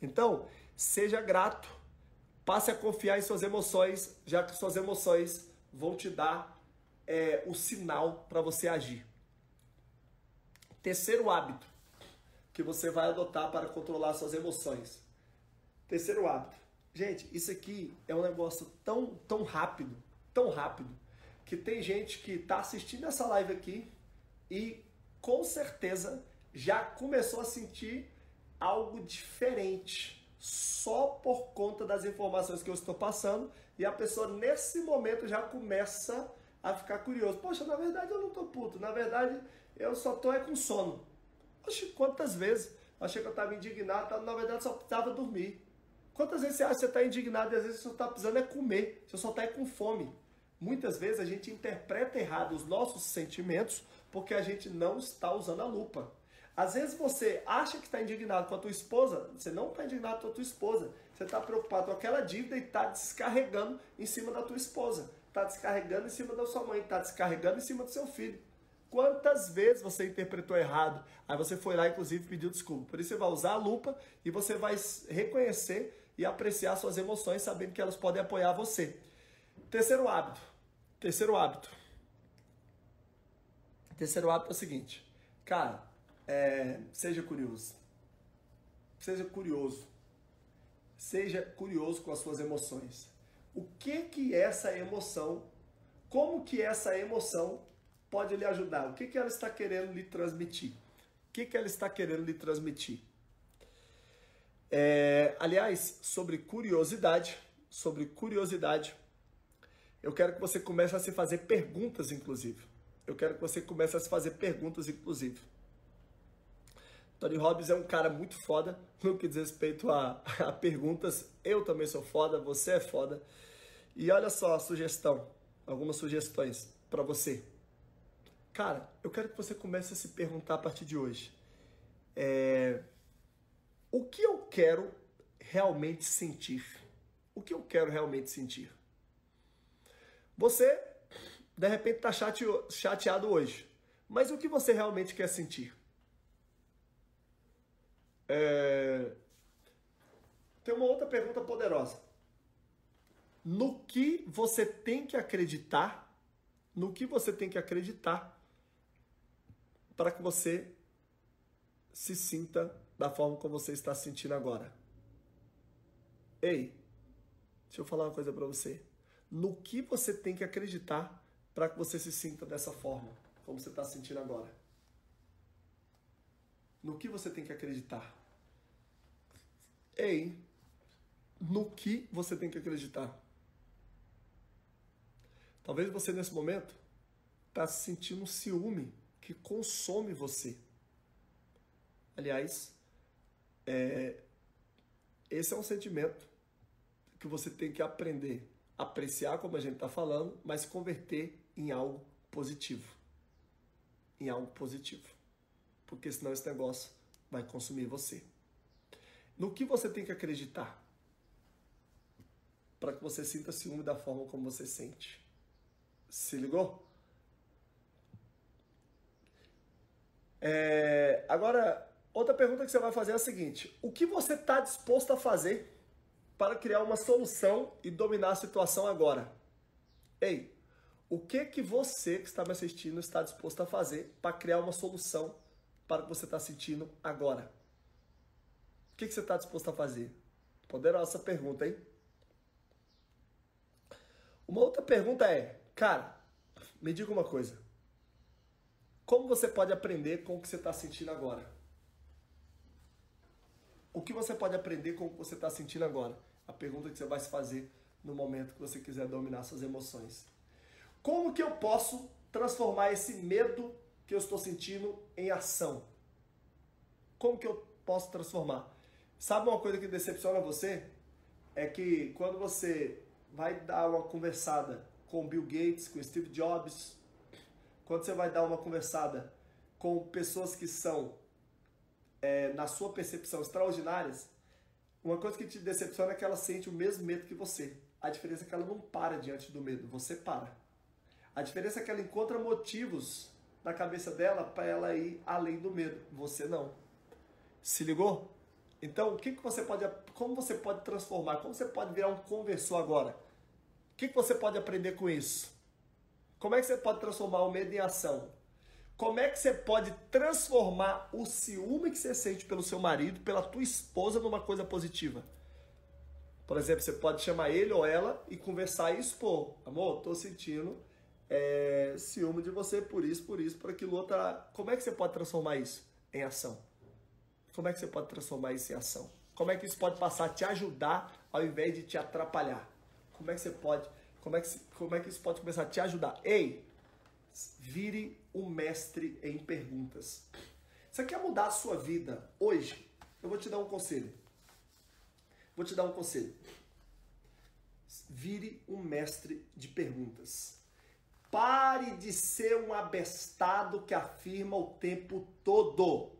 Então, seja grato. Passe a confiar em suas emoções, já que suas emoções vão te dar é, o sinal para você agir. Terceiro hábito que você vai adotar para controlar suas emoções. Terceiro hábito. Gente, isso aqui é um negócio tão, tão rápido, tão rápido, que tem gente que está assistindo essa live aqui e com certeza já começou a sentir algo diferente só por conta das informações que eu estou passando e a pessoa nesse momento já começa a ficar curioso. Poxa, na verdade eu não tô puto, na verdade eu só tô é com sono. Poxa, quantas vezes achei que eu estava indignado, na verdade só precisava dormir. Quantas vezes você acha que você está indignado e às vezes você está precisando é comer, você só está é com fome. Muitas vezes a gente interpreta errado os nossos sentimentos porque a gente não está usando a lupa. Às vezes você acha que está indignado com a tua esposa, você não está indignado com a tua esposa. Você está preocupado com aquela dívida e está descarregando em cima da tua esposa. Está descarregando em cima da sua mãe, está descarregando em cima do seu filho. Quantas vezes você interpretou errado? Aí você foi lá, inclusive, pediu desculpa. Por isso você vai usar a lupa e você vai reconhecer e apreciar suas emoções, sabendo que elas podem apoiar você. Terceiro hábito. Terceiro hábito. Terceiro hábito é o seguinte. Cara, é, seja curioso. Seja curioso. Seja curioso com as suas emoções. O que que essa emoção, como que essa emoção pode lhe ajudar? O que que ela está querendo lhe transmitir? O que que ela está querendo lhe transmitir? É, aliás, sobre curiosidade, sobre curiosidade, eu quero que você comece a se fazer perguntas, inclusive. Eu quero que você comece a se fazer perguntas, inclusive. Tony Robbins é um cara muito foda no que diz respeito a, a perguntas. Eu também sou foda, você é foda. E olha só a sugestão, algumas sugestões para você. Cara, eu quero que você comece a se perguntar a partir de hoje. É, o que eu quero realmente sentir? O que eu quero realmente sentir? Você, de repente, está chateado hoje. Mas o que você realmente quer sentir? É... Tem uma outra pergunta poderosa. No que você tem que acreditar? No que você tem que acreditar para que você se sinta da forma como você está se sentindo agora? Ei, deixa eu falar uma coisa para você. No que você tem que acreditar para que você se sinta dessa forma, como você está se sentindo agora? No que você tem que acreditar? Ei, no que você tem que acreditar? Talvez você nesse momento está sentindo um ciúme que consome você. Aliás, é, esse é um sentimento que você tem que aprender, apreciar como a gente está falando, mas converter em algo positivo. Em algo positivo. Porque senão esse negócio vai consumir você. No que você tem que acreditar para que você sinta ciúme da forma como você sente? Se ligou? É, agora, outra pergunta que você vai fazer é a seguinte: o que você está disposto a fazer para criar uma solução e dominar a situação agora? Ei, o que que você que está me assistindo está disposto a fazer para criar uma solução para o que você está sentindo agora? O que, que você está disposto a fazer? Poderosa pergunta, hein? Uma outra pergunta é, cara, me diga uma coisa. Como você pode aprender com o que você está sentindo agora? O que você pode aprender com o que você está sentindo agora? A pergunta que você vai se fazer no momento que você quiser dominar suas emoções. Como que eu posso transformar esse medo que eu estou sentindo em ação? Como que eu posso transformar? Sabe uma coisa que decepciona você? É que quando você vai dar uma conversada com Bill Gates, com Steve Jobs, quando você vai dar uma conversada com pessoas que são, é, na sua percepção, extraordinárias, uma coisa que te decepciona é que ela sente o mesmo medo que você. A diferença é que ela não para diante do medo, você para. A diferença é que ela encontra motivos na cabeça dela para ela ir além do medo, você não. Se ligou? Então, o que, que você pode, como você pode transformar? Como você pode virar um conversor agora? O que, que você pode aprender com isso? Como é que você pode transformar o medo em ação? Como é que você pode transformar o ciúme que você sente pelo seu marido, pela tua esposa, numa coisa positiva? Por exemplo, você pode chamar ele ou ela e conversar e expor. Amor, tô sentindo é, ciúme de você por isso, por isso, por aquilo outro. Como é que você pode transformar isso em ação? Como é que você pode transformar isso em ação? Como é que isso pode passar a te ajudar ao invés de te atrapalhar? Como é que você pode, como é que, como é que isso pode começar a te ajudar? Ei, vire um mestre em perguntas. Você quer mudar a sua vida hoje? Eu vou te dar um conselho. Vou te dar um conselho. vire um mestre de perguntas. Pare de ser um abestado que afirma o tempo todo.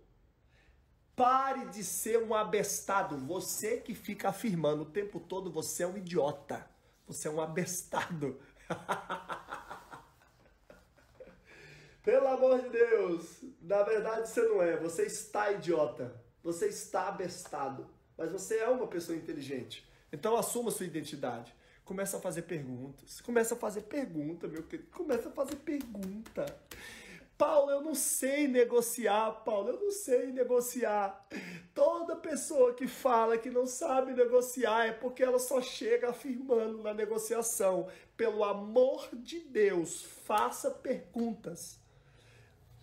Pare de ser um abestado. Você que fica afirmando o tempo todo, você é um idiota. Você é um abestado. Pelo amor de Deus, na verdade você não é. Você está idiota. Você está abestado. Mas você é uma pessoa inteligente. Então assuma sua identidade. Começa a fazer perguntas. Começa a fazer pergunta, meu querido. Começa a fazer pergunta. Paulo, eu não sei negociar, Paulo, eu não sei negociar. Toda pessoa que fala que não sabe negociar é porque ela só chega afirmando na negociação. Pelo amor de Deus, faça perguntas.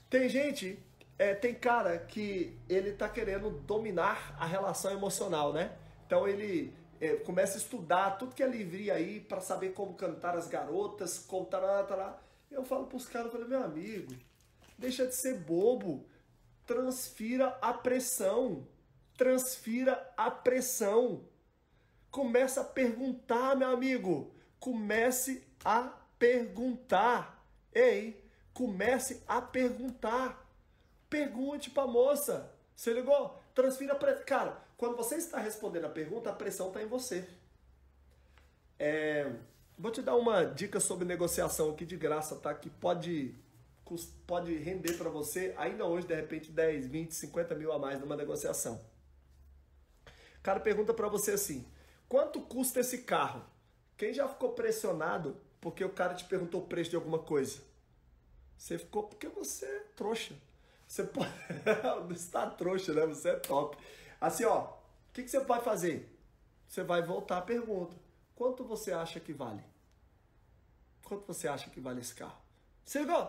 Tem gente, é, tem cara que ele tá querendo dominar a relação emocional, né? Então ele é, começa a estudar tudo que é livre aí para saber como cantar as garotas, como tará, tará. Eu falo pros caras, eu falei, meu amigo, deixa de ser bobo, transfira a pressão, transfira a pressão. Começa a perguntar, meu amigo, comece a perguntar. Ei, Comece a perguntar. Pergunte para moça. Você ligou? Transfira pressão. Cara, quando você está respondendo a pergunta, a pressão está em você. É, vou te dar uma dica sobre negociação aqui de graça, tá? Que pode, pode render para você ainda hoje, de repente, 10, 20, 50 mil a mais numa negociação. O cara pergunta para você assim: quanto custa esse carro? Quem já ficou pressionado porque o cara te perguntou o preço de alguma coisa? Você ficou porque você é trouxa. Você pode. está trouxa, né? Você é top. Assim, ó, o que, que você vai fazer? Você vai voltar a pergunta: quanto você acha que vale? Quanto você acha que vale esse carro? Você viu?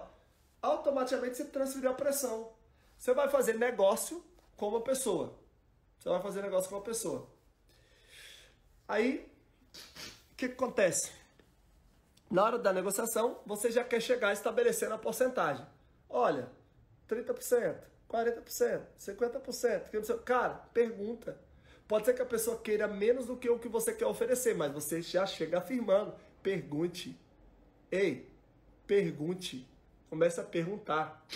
Automaticamente você transferiu a pressão. Você vai fazer negócio com uma pessoa. Você vai fazer negócio com uma pessoa. Aí, o que, que acontece? Na hora da negociação, você já quer chegar estabelecendo a porcentagem. Olha, 30%, 40%, 50%. Cara, pergunta. Pode ser que a pessoa queira menos do que o que você quer oferecer, mas você já chega afirmando. Pergunte. Ei, pergunte. Comece a perguntar.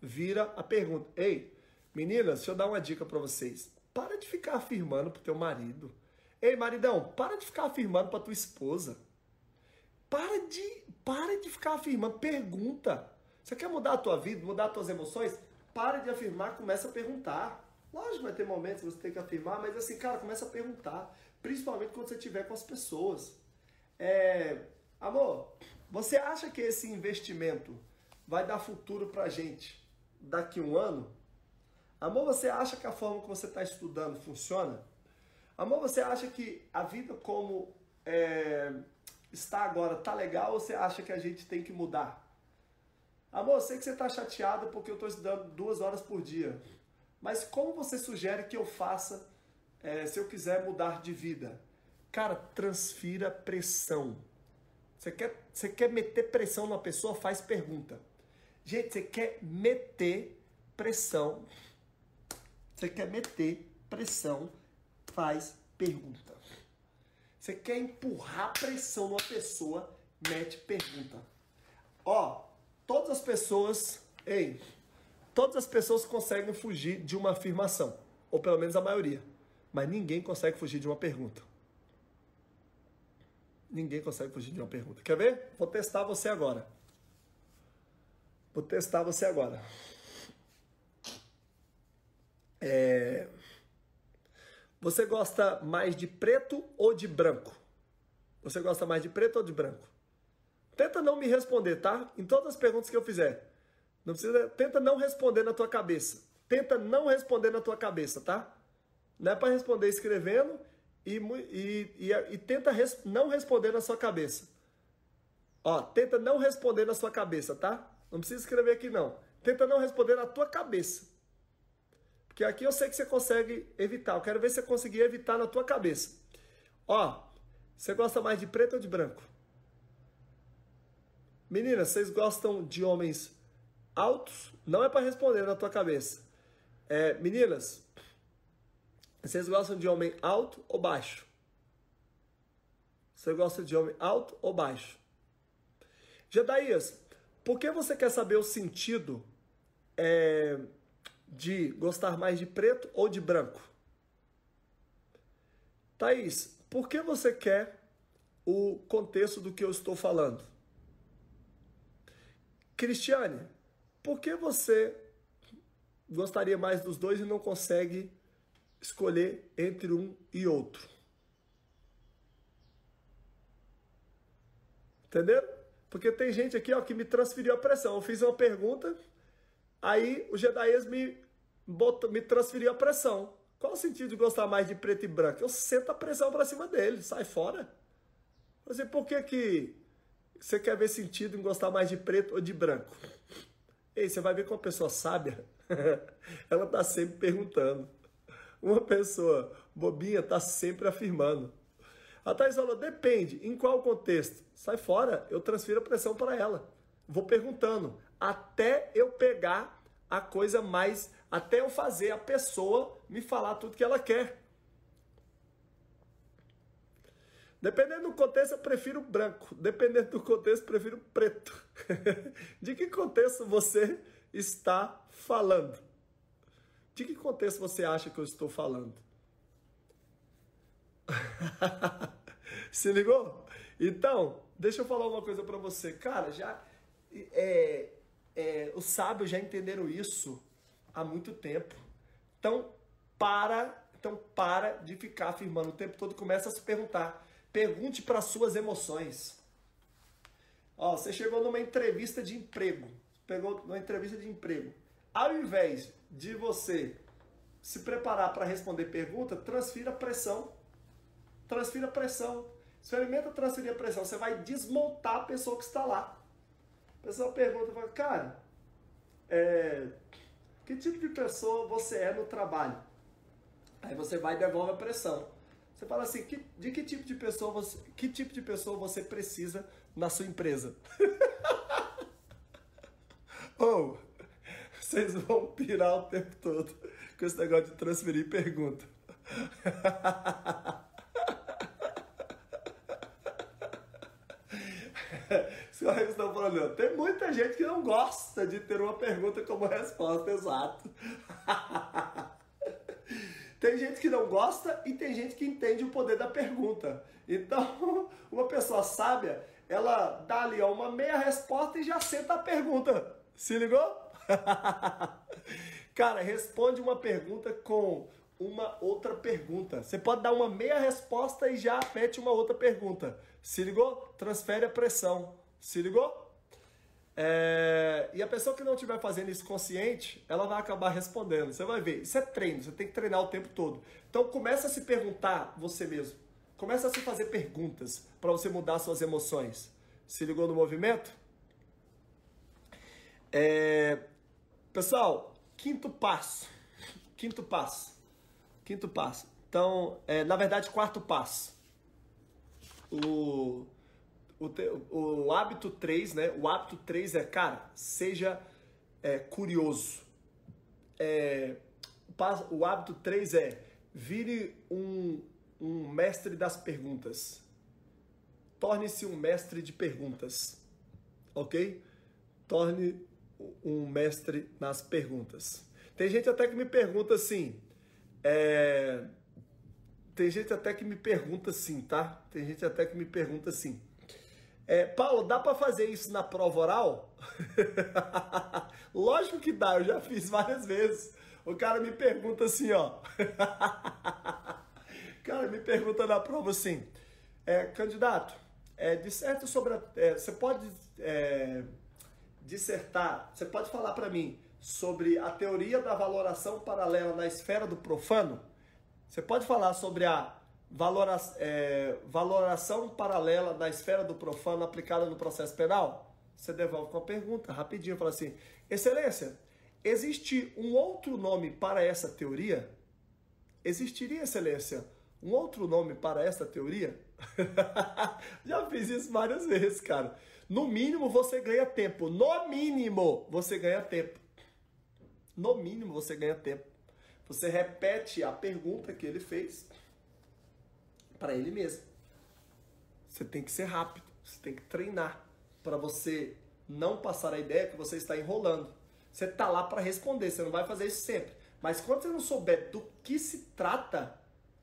Vira a pergunta. Ei, meninas, deixa eu dar uma dica para vocês. Para de ficar afirmando pro teu marido. Ei, maridão, para de ficar afirmando pra tua esposa. Para de, para de ficar afirmando. Pergunta. Você quer mudar a tua vida, mudar as tuas emoções? Para de afirmar, começa a perguntar. Lógico, vai ter momentos que você tem que afirmar, mas assim, cara, começa a perguntar. Principalmente quando você estiver com as pessoas. É, amor, você acha que esse investimento vai dar futuro pra gente daqui um ano? Amor, você acha que a forma que você está estudando funciona? Amor, você acha que a vida como é, está agora, tá legal ou você acha que a gente tem que mudar? Amor, sei que você está chateado porque eu estou estudando duas horas por dia. Mas como você sugere que eu faça é, se eu quiser mudar de vida? Cara, transfira pressão. Você quer, você quer meter pressão na pessoa? Faz pergunta. Gente, você quer meter pressão. Você quer meter pressão? Faz pergunta. Você quer empurrar pressão numa pessoa, mete pergunta. Ó, todas as pessoas, ei, todas as pessoas conseguem fugir de uma afirmação, ou pelo menos a maioria, mas ninguém consegue fugir de uma pergunta. Ninguém consegue fugir de uma pergunta. Quer ver? Vou testar você agora. Vou testar você agora. É... Você gosta mais de preto ou de branco? Você gosta mais de preto ou de branco? Tenta não me responder, tá? Em todas as perguntas que eu fizer. Não precisa, tenta não responder na tua cabeça. Tenta não responder na tua cabeça, tá? Não é para responder escrevendo e, e, e, e tenta res, não responder na sua cabeça. Ó, tenta não responder na sua cabeça, tá? Não precisa escrever aqui não. Tenta não responder na tua cabeça. Porque aqui eu sei que você consegue evitar. Eu quero ver se você conseguir evitar na tua cabeça. Ó, você gosta mais de preto ou de branco? Meninas, vocês gostam de homens altos? Não é para responder na tua cabeça. É, meninas, vocês gostam de homem alto ou baixo? Você gosta de homem alto ou baixo? Gedaías, por que você quer saber o sentido é, de gostar mais de preto ou de branco? Thaís, por que você quer o contexto do que eu estou falando? Cristiane, por que você gostaria mais dos dois e não consegue escolher entre um e outro? Entenderam? Porque tem gente aqui ó, que me transferiu a pressão. Eu fiz uma pergunta, aí o Gedaías me, botou, me transferiu a pressão. Qual o sentido de gostar mais de preto e branco? Eu sento a pressão para cima dele, sai fora. Você, por que, que você quer ver sentido em gostar mais de preto ou de branco? Ei, você vai ver que uma pessoa sábia, ela está sempre perguntando. Uma pessoa bobinha está sempre afirmando. A Thais falou, depende, em qual contexto? Sai fora, eu transfiro a pressão para ela. Vou perguntando, até eu pegar a coisa mais, até eu fazer a pessoa me falar tudo que ela quer. Dependendo do contexto, eu prefiro branco. Dependendo do contexto, eu prefiro preto. De que contexto você está falando? De que contexto você acha que eu estou falando? Se ligou? Então, deixa eu falar uma coisa para você. Cara, já é, é, os sábios já entenderam isso há muito tempo. Então, para, então para de ficar afirmando o tempo todo, começa a se perguntar. Pergunte para suas emoções. Ó, você chegou numa entrevista de emprego. Pegou numa entrevista de emprego. Ao invés de você se preparar para responder pergunta, transfira pressão. Transfira pressão. Experimenta transferir a pressão. Você vai desmontar a pessoa que está lá. A pessoa pergunta, fala, cara, é, que tipo de pessoa você é no trabalho? Aí você vai e devolve a pressão. Você fala assim, que, de que tipo de pessoa você, que tipo de pessoa você precisa na sua empresa? Ou oh, vocês vão pirar o tempo todo com esse negócio de transferir pergunta. Só estão falando, tem muita gente que não gosta de ter uma pergunta como resposta, exato. Tem gente que não gosta e tem gente que entende o poder da pergunta. Então, uma pessoa sábia, ela dá ali uma meia resposta e já senta a pergunta. Se ligou? Cara, responde uma pergunta com uma outra pergunta. Você pode dar uma meia resposta e já mete uma outra pergunta. Se ligou? Transfere a pressão. Se ligou? É, e a pessoa que não estiver fazendo isso consciente, ela vai acabar respondendo. Você vai ver. Isso é treino, você tem que treinar o tempo todo. Então começa a se perguntar você mesmo. Começa a se fazer perguntas para você mudar suas emoções. Se ligou no movimento? É, pessoal, quinto passo. Quinto passo. Quinto passo. Então, é, na verdade, quarto passo. O o, te, o hábito 3, né? O hábito 3 é, cara, seja é, curioso. É, o hábito 3 é vire um, um mestre das perguntas. Torne-se um mestre de perguntas. Ok? Torne um mestre nas perguntas. Tem gente até que me pergunta assim. É... Tem gente até que me pergunta assim, tá? Tem gente até que me pergunta assim. É, Paulo, dá para fazer isso na prova oral? Lógico que dá, eu já fiz várias vezes. O cara me pergunta assim, ó. o cara me pergunta na prova assim, é, candidato, é, disserta sobre a, é, você pode é, dissertar, você pode falar para mim sobre a teoria da valoração paralela na esfera do profano? Você pode falar sobre a valora, é, valoração paralela da esfera do profano aplicada no processo penal? Você devolve com a pergunta, rapidinho, fala assim: Excelência, existe um outro nome para essa teoria? Existiria, Excelência, um outro nome para essa teoria? Já fiz isso várias vezes, cara. No mínimo você ganha tempo. No mínimo você ganha tempo. No mínimo você ganha tempo. Você repete a pergunta que ele fez para ele mesmo. Você tem que ser rápido, você tem que treinar para você não passar a ideia que você está enrolando. Você está lá para responder, você não vai fazer isso sempre. Mas quando você não souber do que se trata,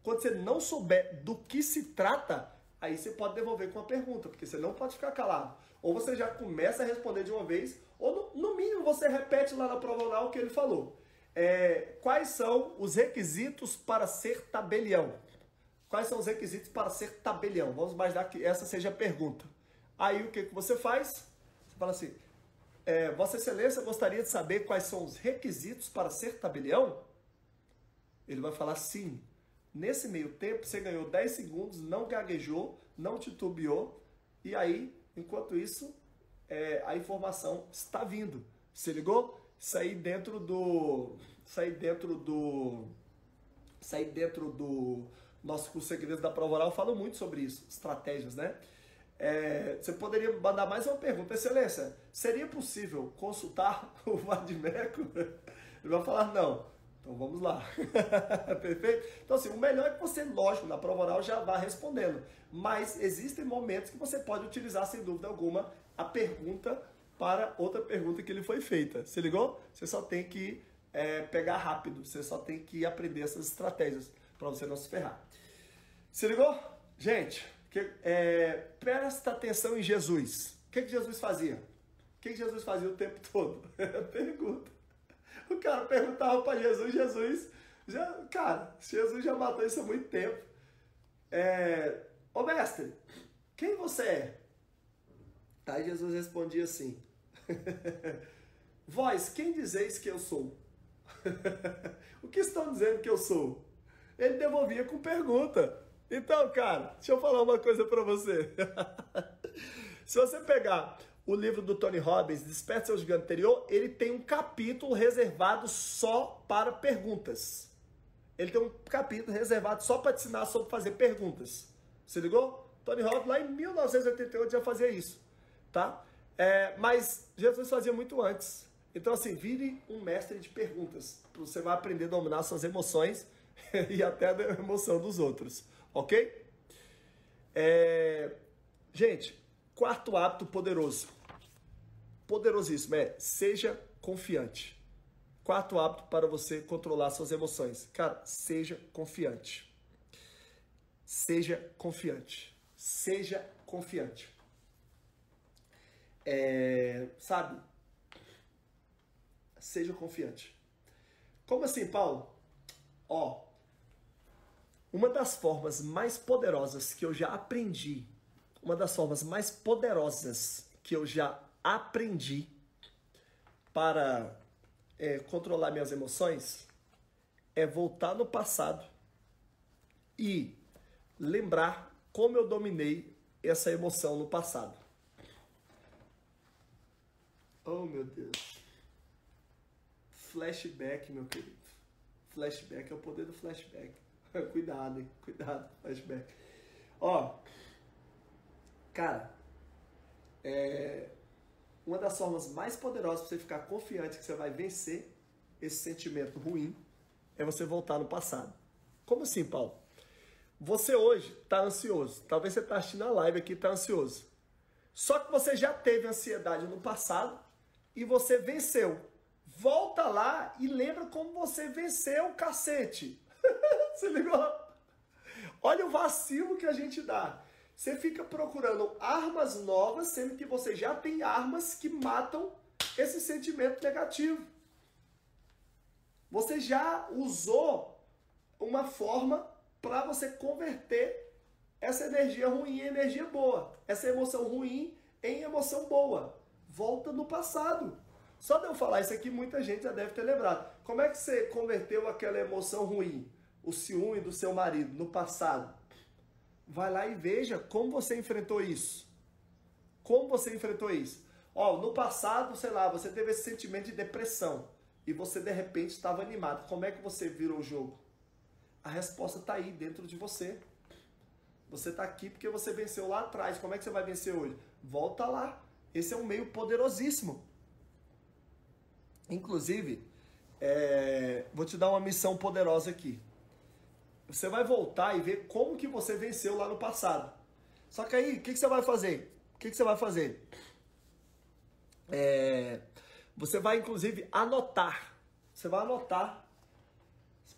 quando você não souber do que se trata, aí você pode devolver com uma pergunta, porque você não pode ficar calado. Ou você já começa a responder de uma vez, ou no, no mínimo você repete lá na prova oral o que ele falou. É, quais são os requisitos para ser tabelião? Quais são os requisitos para ser tabelião? Vamos imaginar que essa seja a pergunta. Aí o que, que você faz? Você fala assim: é, Vossa Excelência gostaria de saber quais são os requisitos para ser tabelião? Ele vai falar sim. Nesse meio tempo, você ganhou 10 segundos, não gaguejou, não titubeou, e aí, enquanto isso, é, a informação está vindo. Se ligou? Sair dentro do. Sair dentro do. Sair dentro do nosso curso Segredos da Prova Oral, eu falo muito sobre isso, estratégias, né? É, você poderia mandar mais uma pergunta. Excelência, seria possível consultar o Vadimeco? Ele vai falar não. Então vamos lá. Perfeito? Então, assim, o melhor é que você, lógico, na prova oral já vá respondendo. Mas existem momentos que você pode utilizar, sem dúvida alguma, a pergunta para outra pergunta que lhe foi feita. Se ligou? Você só tem que é, pegar rápido. Você só tem que aprender essas estratégias para você não se ferrar. Se ligou? Gente, que, é, presta atenção em Jesus. O que, que Jesus fazia? O que, que Jesus fazia o tempo todo? Pergunta. O cara perguntava para Jesus, Jesus, já, cara, Jesus já matou isso há muito tempo. É, Ô mestre, quem você é? Aí Jesus respondia assim: Vós, quem dizeis que eu sou? o que estão dizendo que eu sou? Ele devolvia com pergunta. Então, cara, deixa eu falar uma coisa para você. Se você pegar o livro do Tony Robbins, Desperta seu gigante anterior, ele tem um capítulo reservado só para perguntas. Ele tem um capítulo reservado só para te ensinar sobre fazer perguntas. Se ligou? Tony Robbins lá em 1988 já fazia isso, tá? É, mas Jesus fazia muito antes. Então assim, vire um mestre de perguntas. Você vai aprender a dominar suas emoções e até a emoção dos outros, ok? É... Gente, quarto hábito poderoso poderosíssimo é seja confiante. Quarto hábito para você controlar suas emoções. Cara, seja confiante. Seja confiante. Seja confiante. É, sabe? Seja confiante. Como assim, Paulo? Ó, uma das formas mais poderosas que eu já aprendi, uma das formas mais poderosas que eu já aprendi para é, controlar minhas emoções é voltar no passado e lembrar como eu dominei essa emoção no passado. Oh meu Deus. Flashback, meu querido. Flashback é o poder do flashback. cuidado, hein? Cuidado, flashback. Ó, cara, é, uma das formas mais poderosas para você ficar confiante que você vai vencer esse sentimento ruim é você voltar no passado. Como assim, Paulo? Você hoje está ansioso. Talvez você está assistindo a live aqui e está ansioso. Só que você já teve ansiedade no passado e você venceu. Volta lá e lembra como você venceu, cacete. você ligou? Olha o vacilo que a gente dá. Você fica procurando armas novas, sendo que você já tem armas que matam esse sentimento negativo. Você já usou uma forma para você converter essa energia ruim em energia boa, essa emoção ruim em emoção boa. Volta no passado. Só de eu falar isso aqui, muita gente já deve ter lembrado. Como é que você converteu aquela emoção ruim, o ciúme do seu marido, no passado? Vai lá e veja como você enfrentou isso. Como você enfrentou isso. Ó, no passado, sei lá, você teve esse sentimento de depressão e você de repente estava animado. Como é que você virou o jogo? A resposta está aí dentro de você. Você está aqui porque você venceu lá atrás. Como é que você vai vencer hoje? Volta lá. Esse é um meio poderosíssimo. Inclusive, é... vou te dar uma missão poderosa aqui você vai voltar e ver como que você venceu lá no passado. Só que aí, o que, que você vai fazer? O que, que você vai fazer? É, você vai, inclusive, anotar. Você vai anotar.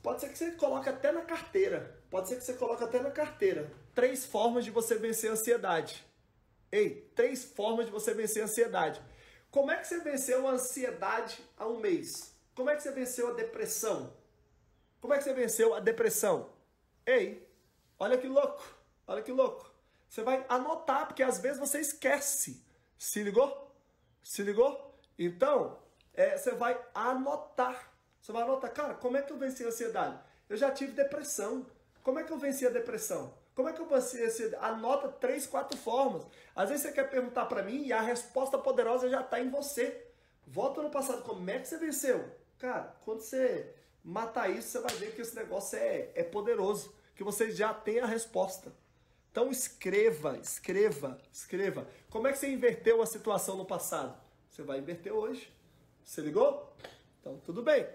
Pode ser que você coloque até na carteira. Pode ser que você coloque até na carteira. Três formas de você vencer a ansiedade. Ei, três formas de você vencer a ansiedade. Como é que você venceu a ansiedade há um mês? Como é que você venceu a depressão? Como é que você venceu a depressão? Ei, olha que louco, olha que louco. Você vai anotar, porque às vezes você esquece. Se ligou? Se ligou? Então, é, você vai anotar. Você vai anotar, cara, como é que eu venci a ansiedade? Eu já tive depressão. Como é que eu venci a depressão? Como é que eu a ansiedade? Anota três, quatro formas. Às vezes você quer perguntar para mim e a resposta poderosa já está em você. Volta no passado, como é que você venceu? Cara, quando você matar isso, você vai ver que esse negócio é, é poderoso, que você já tem a resposta. Então escreva, escreva, escreva. Como é que você inverteu a situação no passado? Você vai inverter hoje. Você ligou? Então tudo bem.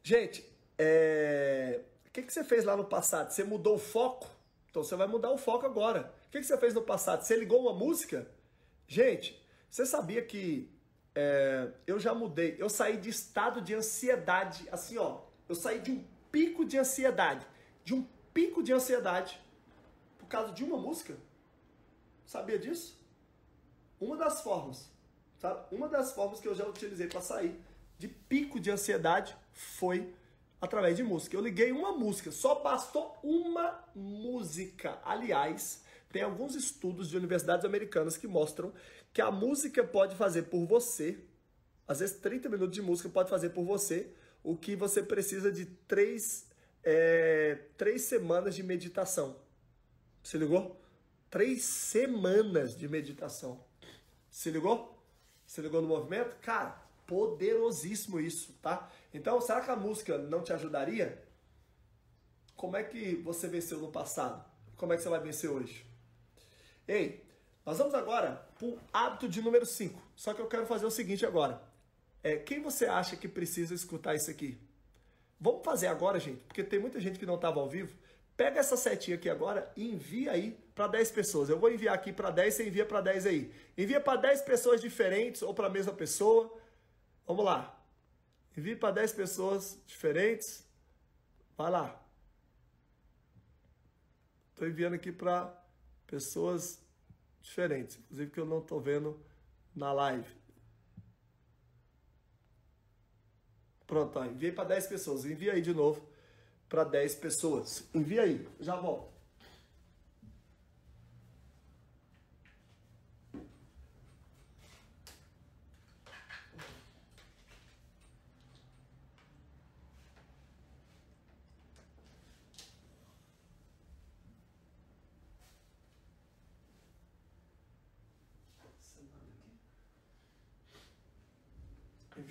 Gente, é... o que, que você fez lá no passado? Você mudou o foco? Então você vai mudar o foco agora. O que, que você fez no passado? Você ligou uma música? Gente, você sabia que é, eu já mudei. Eu saí de estado de ansiedade, assim, ó. Eu saí de um pico de ansiedade, de um pico de ansiedade por causa de uma música. Sabia disso? Uma das formas, sabe? Uma das formas que eu já utilizei para sair de pico de ansiedade foi através de música. Eu liguei uma música, só bastou uma música. Aliás, tem alguns estudos de universidades americanas que mostram que a música pode fazer por você, às vezes 30 minutos de música pode fazer por você o que você precisa de três, é, três semanas de meditação. Se ligou? Três semanas de meditação. Se ligou? Se ligou no movimento? Cara, poderosíssimo isso, tá? Então, será que a música não te ajudaria? Como é que você venceu no passado? Como é que você vai vencer hoje? Ei, nós vamos agora para o hábito de número 5. Só que eu quero fazer o seguinte agora. É, quem você acha que precisa escutar isso aqui? Vamos fazer agora, gente, porque tem muita gente que não estava ao vivo. Pega essa setinha aqui agora e envia aí para 10 pessoas. Eu vou enviar aqui para 10, você envia para 10 aí. Envia para 10 pessoas diferentes ou para a mesma pessoa. Vamos lá. Envie para 10 pessoas diferentes. Vai lá. Estou enviando aqui para pessoas diferentes, inclusive que eu não estou vendo na live. Pronto, ó, enviei para 10 pessoas. Envia aí de novo para 10 pessoas. Envia aí, já volto.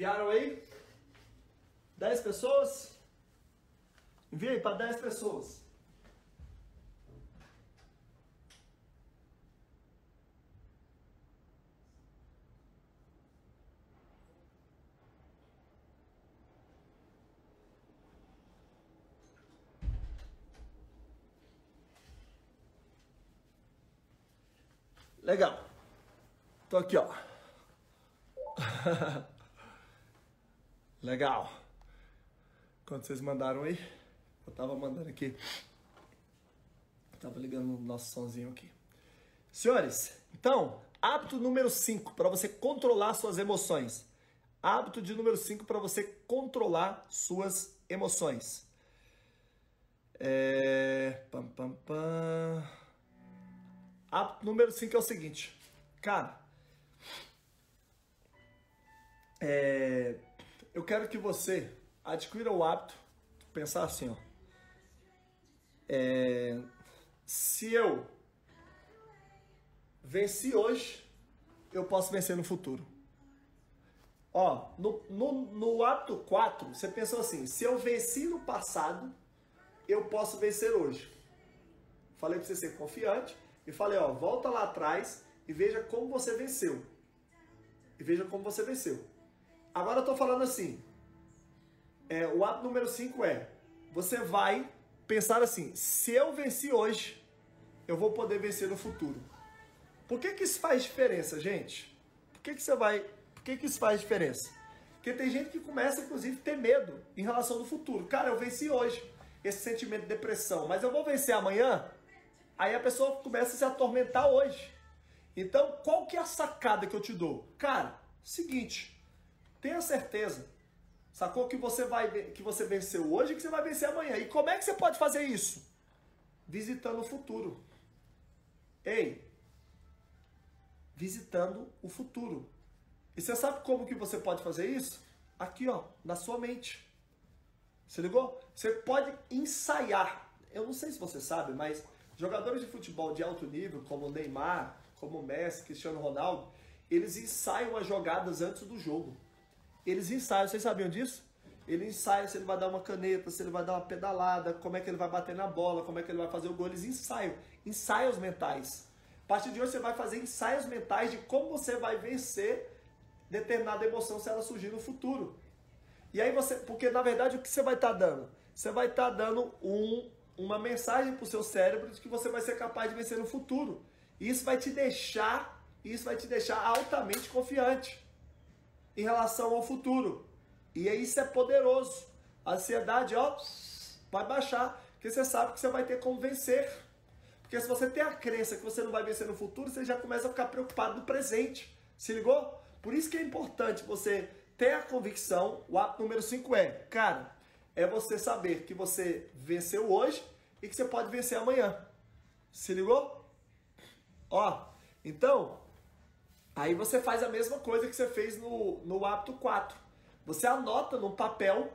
Enviaram aí? 10 pessoas? Enviei para 10 pessoas. Legal. Tô aqui, ó. Legal. Quando vocês mandaram aí, eu tava mandando aqui. Tava ligando o nosso sonzinho aqui. Senhores, então, hábito número 5 para você controlar suas emoções. Hábito de número 5 para você controlar suas emoções. É... Pam, pam, pam. Hábito número 5 é o seguinte. Cara, é eu quero que você adquira o hábito de pensar assim, ó. É, se eu venci hoje, eu posso vencer no futuro. Ó, no, no, no hábito 4, você pensou assim: se eu venci no passado, eu posso vencer hoje. Falei para você ser confiante e falei: ó, volta lá atrás e veja como você venceu. E veja como você venceu. Agora eu tô falando assim. É, o ato número 5 é: você vai pensar assim, se eu venci hoje, eu vou poder vencer no futuro. Por que, que isso faz diferença, gente? Por que, que você vai. Por que, que isso faz diferença? Porque tem gente que começa, inclusive, a ter medo em relação ao futuro. Cara, eu venci hoje esse sentimento de depressão, mas eu vou vencer amanhã? Aí a pessoa começa a se atormentar hoje. Então, qual que é a sacada que eu te dou? Cara, seguinte, tenha certeza, sacou que você vai que você venceu hoje e que você vai vencer amanhã. E como é que você pode fazer isso? Visitando o futuro. Ei, visitando o futuro. E você sabe como que você pode fazer isso? Aqui, ó, na sua mente. Você ligou? Você pode ensaiar. Eu não sei se você sabe, mas jogadores de futebol de alto nível, como Neymar, como Messi, Cristiano Ronaldo, eles ensaiam as jogadas antes do jogo. Eles ensaiam, vocês sabiam disso? Ele ensaia se ele vai dar uma caneta, se ele vai dar uma pedalada, como é que ele vai bater na bola, como é que ele vai fazer o gol. Eles ensaiam, ensaios mentais. A partir de hoje você vai fazer ensaios mentais de como você vai vencer determinada emoção se ela surgir no futuro. E aí você, porque na verdade o que você vai estar tá dando? Você vai estar tá dando um, uma mensagem para o seu cérebro de que você vai ser capaz de vencer no futuro. E isso vai te deixar, isso vai te deixar altamente confiante em relação ao futuro. E isso é poderoso. A ansiedade, ó, vai baixar, porque você sabe que você vai ter como vencer. Porque se você tem a crença que você não vai vencer no futuro, você já começa a ficar preocupado no presente. Se ligou? Por isso que é importante você ter a convicção. O ato número 5 é, cara, é você saber que você venceu hoje e que você pode vencer amanhã. Se ligou? Ó, então, aí você faz a mesma coisa que você fez no, no hábito 4. Você anota no papel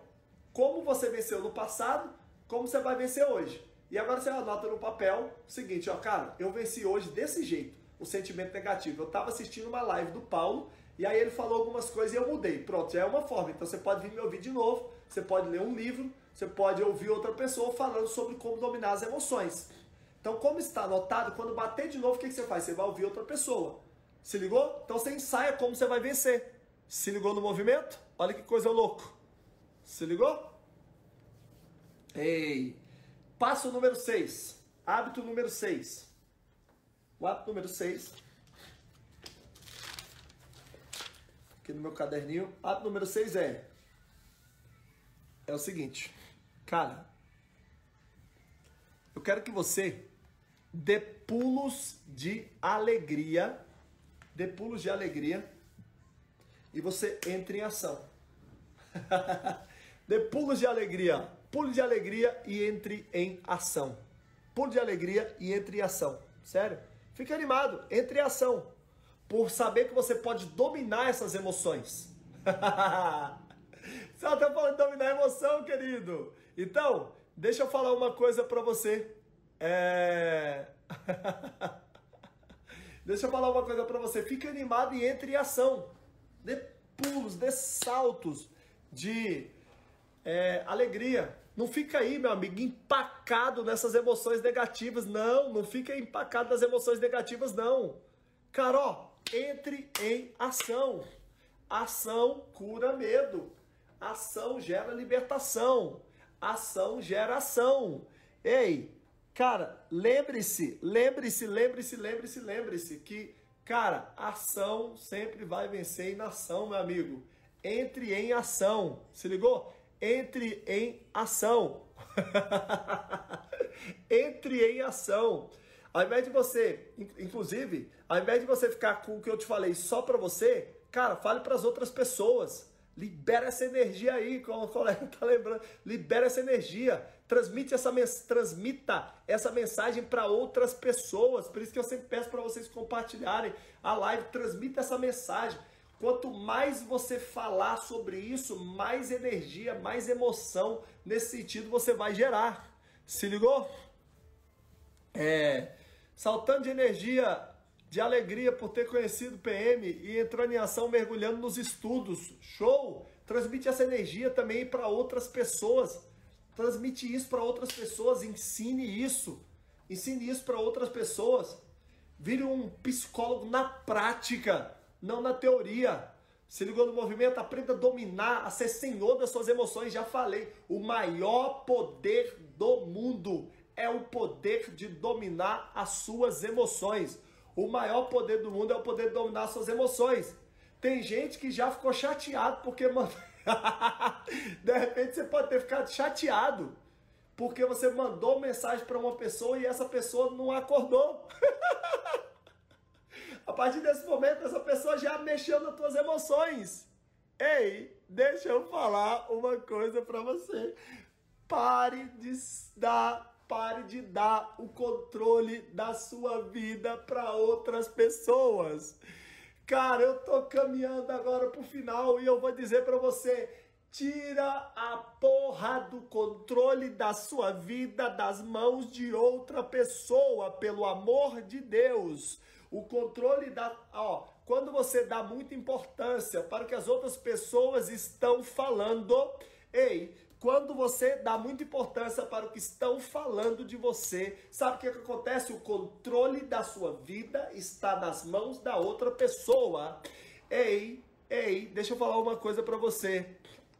como você venceu no passado, como você vai vencer hoje. E agora você anota no papel o seguinte, ó, cara, eu venci hoje desse jeito, o sentimento negativo. Eu estava assistindo uma live do Paulo e aí ele falou algumas coisas e eu mudei. Pronto, já é uma forma. Então você pode vir me ouvir de novo, você pode ler um livro, você pode ouvir outra pessoa falando sobre como dominar as emoções. Então, como está anotado, quando bater de novo, o que, que você faz? Você vai ouvir outra pessoa. Se ligou? Então você ensaia como você vai vencer. Se ligou no movimento? Olha que coisa louco. Se ligou? Ei. Passo número 6. Hábito número 6. O hábito número 6 aqui no meu caderninho. Ato número 6 é. É o seguinte, cara. Eu quero que você dê pulos de alegria. Dê pulos de alegria. E você entre em ação. dê pulos de alegria. Pulo de alegria e entre em ação. Pulo de alegria e entre em ação. Sério? Fique animado, entre em ação por saber que você pode dominar essas emoções. você está falando de dominar a emoção, querido. Então, deixa eu falar uma coisa para você. É... deixa eu falar uma coisa para você. Fique animado e entre em ação. Dê pulos, dê saltos de é, alegria. Não fica aí, meu amigo, empacado nessas emoções negativas. Não, não fica empacado nas emoções negativas, não. Carol, entre em ação. Ação cura medo. Ação gera libertação. Ação gera ação. Ei, cara, lembre-se, lembre-se, lembre-se, lembre-se, lembre-se que, cara, ação sempre vai vencer em ação, meu amigo. Entre em ação. Se ligou? Entre em ação. Entre em ação. Ao invés de você, inclusive, ao invés de você ficar com o que eu te falei só para você, cara, fale para as outras pessoas. Libera essa energia aí, como o colega tá lembrando. Libera essa energia. Transmite essa transmita essa mensagem para outras pessoas. Por isso que eu sempre peço para vocês compartilharem a live, transmita essa mensagem. Quanto mais você falar sobre isso, mais energia, mais emoção nesse sentido você vai gerar. Se ligou? É, saltando de energia, de alegria por ter conhecido o PM e entrando em ação mergulhando nos estudos. Show! Transmite essa energia também para outras pessoas. Transmite isso para outras pessoas, ensine isso. Ensine isso para outras pessoas. Vire um psicólogo na prática, não na teoria. Se ligou no movimento? Aprenda a dominar, a ser senhor das suas emoções. Já falei, o maior poder do mundo é o poder de dominar as suas emoções. O maior poder do mundo é o poder de dominar as suas emoções. Tem gente que já ficou chateado porque, mano, de repente você pode ter ficado chateado porque você mandou mensagem para uma pessoa e essa pessoa não acordou. A partir desse momento, essa pessoa já mexeu nas tuas emoções. Ei, deixa eu falar uma coisa para você. Pare de dar, pare de dar o controle da sua vida para outras pessoas. Cara, eu tô caminhando agora pro final e eu vou dizer para você, tira a porra do controle da sua vida das mãos de outra pessoa, pelo amor de Deus. O controle da, ó, quando você dá muita importância para o que as outras pessoas estão falando, ei, quando você dá muita importância para o que estão falando de você, sabe o que, que acontece? O controle da sua vida está nas mãos da outra pessoa. Ei, ei, deixa eu falar uma coisa para você.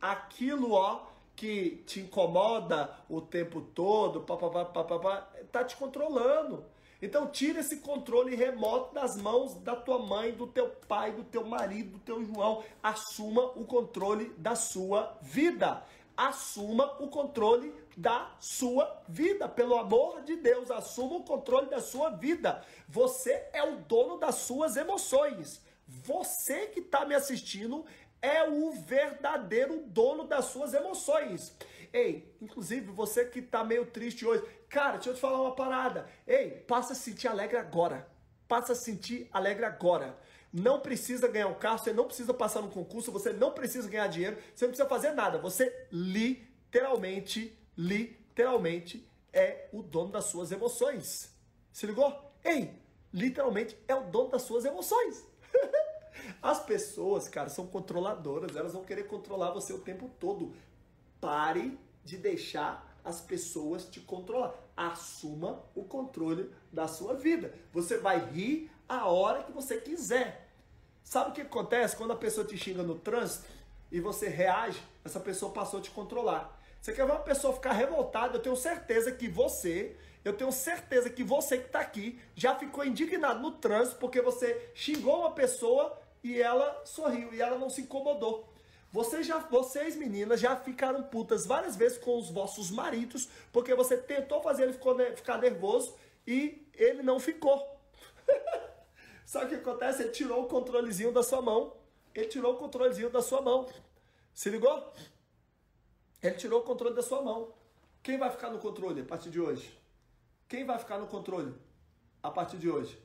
Aquilo, ó, que te incomoda o tempo todo, papapá, papapá, tá te controlando. Então tira esse controle remoto das mãos da tua mãe, do teu pai, do teu marido, do teu João. Assuma o controle da sua vida. Assuma o controle da sua vida. Pelo amor de Deus, assuma o controle da sua vida. Você é o dono das suas emoções. Você que está me assistindo é o verdadeiro dono das suas emoções. Ei, inclusive você que tá meio triste hoje, cara, deixa eu te falar uma parada. Ei, passa a sentir alegre agora. Passa a sentir alegre agora. Não precisa ganhar um carro, você não precisa passar no concurso, você não precisa ganhar dinheiro, você não precisa fazer nada. Você literalmente, literalmente é o dono das suas emoções. Se ligou? Ei, literalmente é o dono das suas emoções. As pessoas, cara, são controladoras, elas vão querer controlar você o tempo todo. Pare de deixar as pessoas te controlar. Assuma o controle da sua vida. Você vai rir a hora que você quiser. Sabe o que acontece quando a pessoa te xinga no trânsito e você reage? Essa pessoa passou a te controlar. Você quer ver uma pessoa ficar revoltada? Eu tenho certeza que você, eu tenho certeza que você que está aqui já ficou indignado no trânsito porque você xingou uma pessoa e ela sorriu e ela não se incomodou. Vocês, já, vocês, meninas, já ficaram putas várias vezes com os vossos maridos, porque você tentou fazer ele ficar nervoso e ele não ficou. Sabe o que acontece? Ele tirou o controlezinho da sua mão. Ele tirou o controlezinho da sua mão. Se ligou? Ele tirou o controle da sua mão. Quem vai ficar no controle a partir de hoje? Quem vai ficar no controle a partir de hoje?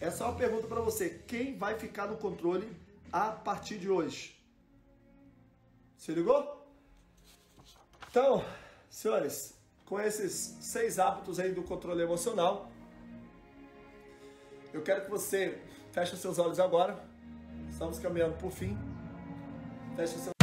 É uma pergunta para você. Quem vai ficar no controle a partir de hoje? Se ligou? Então, senhores, com esses seis hábitos aí do controle emocional, eu quero que você feche os seus olhos agora. Estamos caminhando por fim. Feche os seus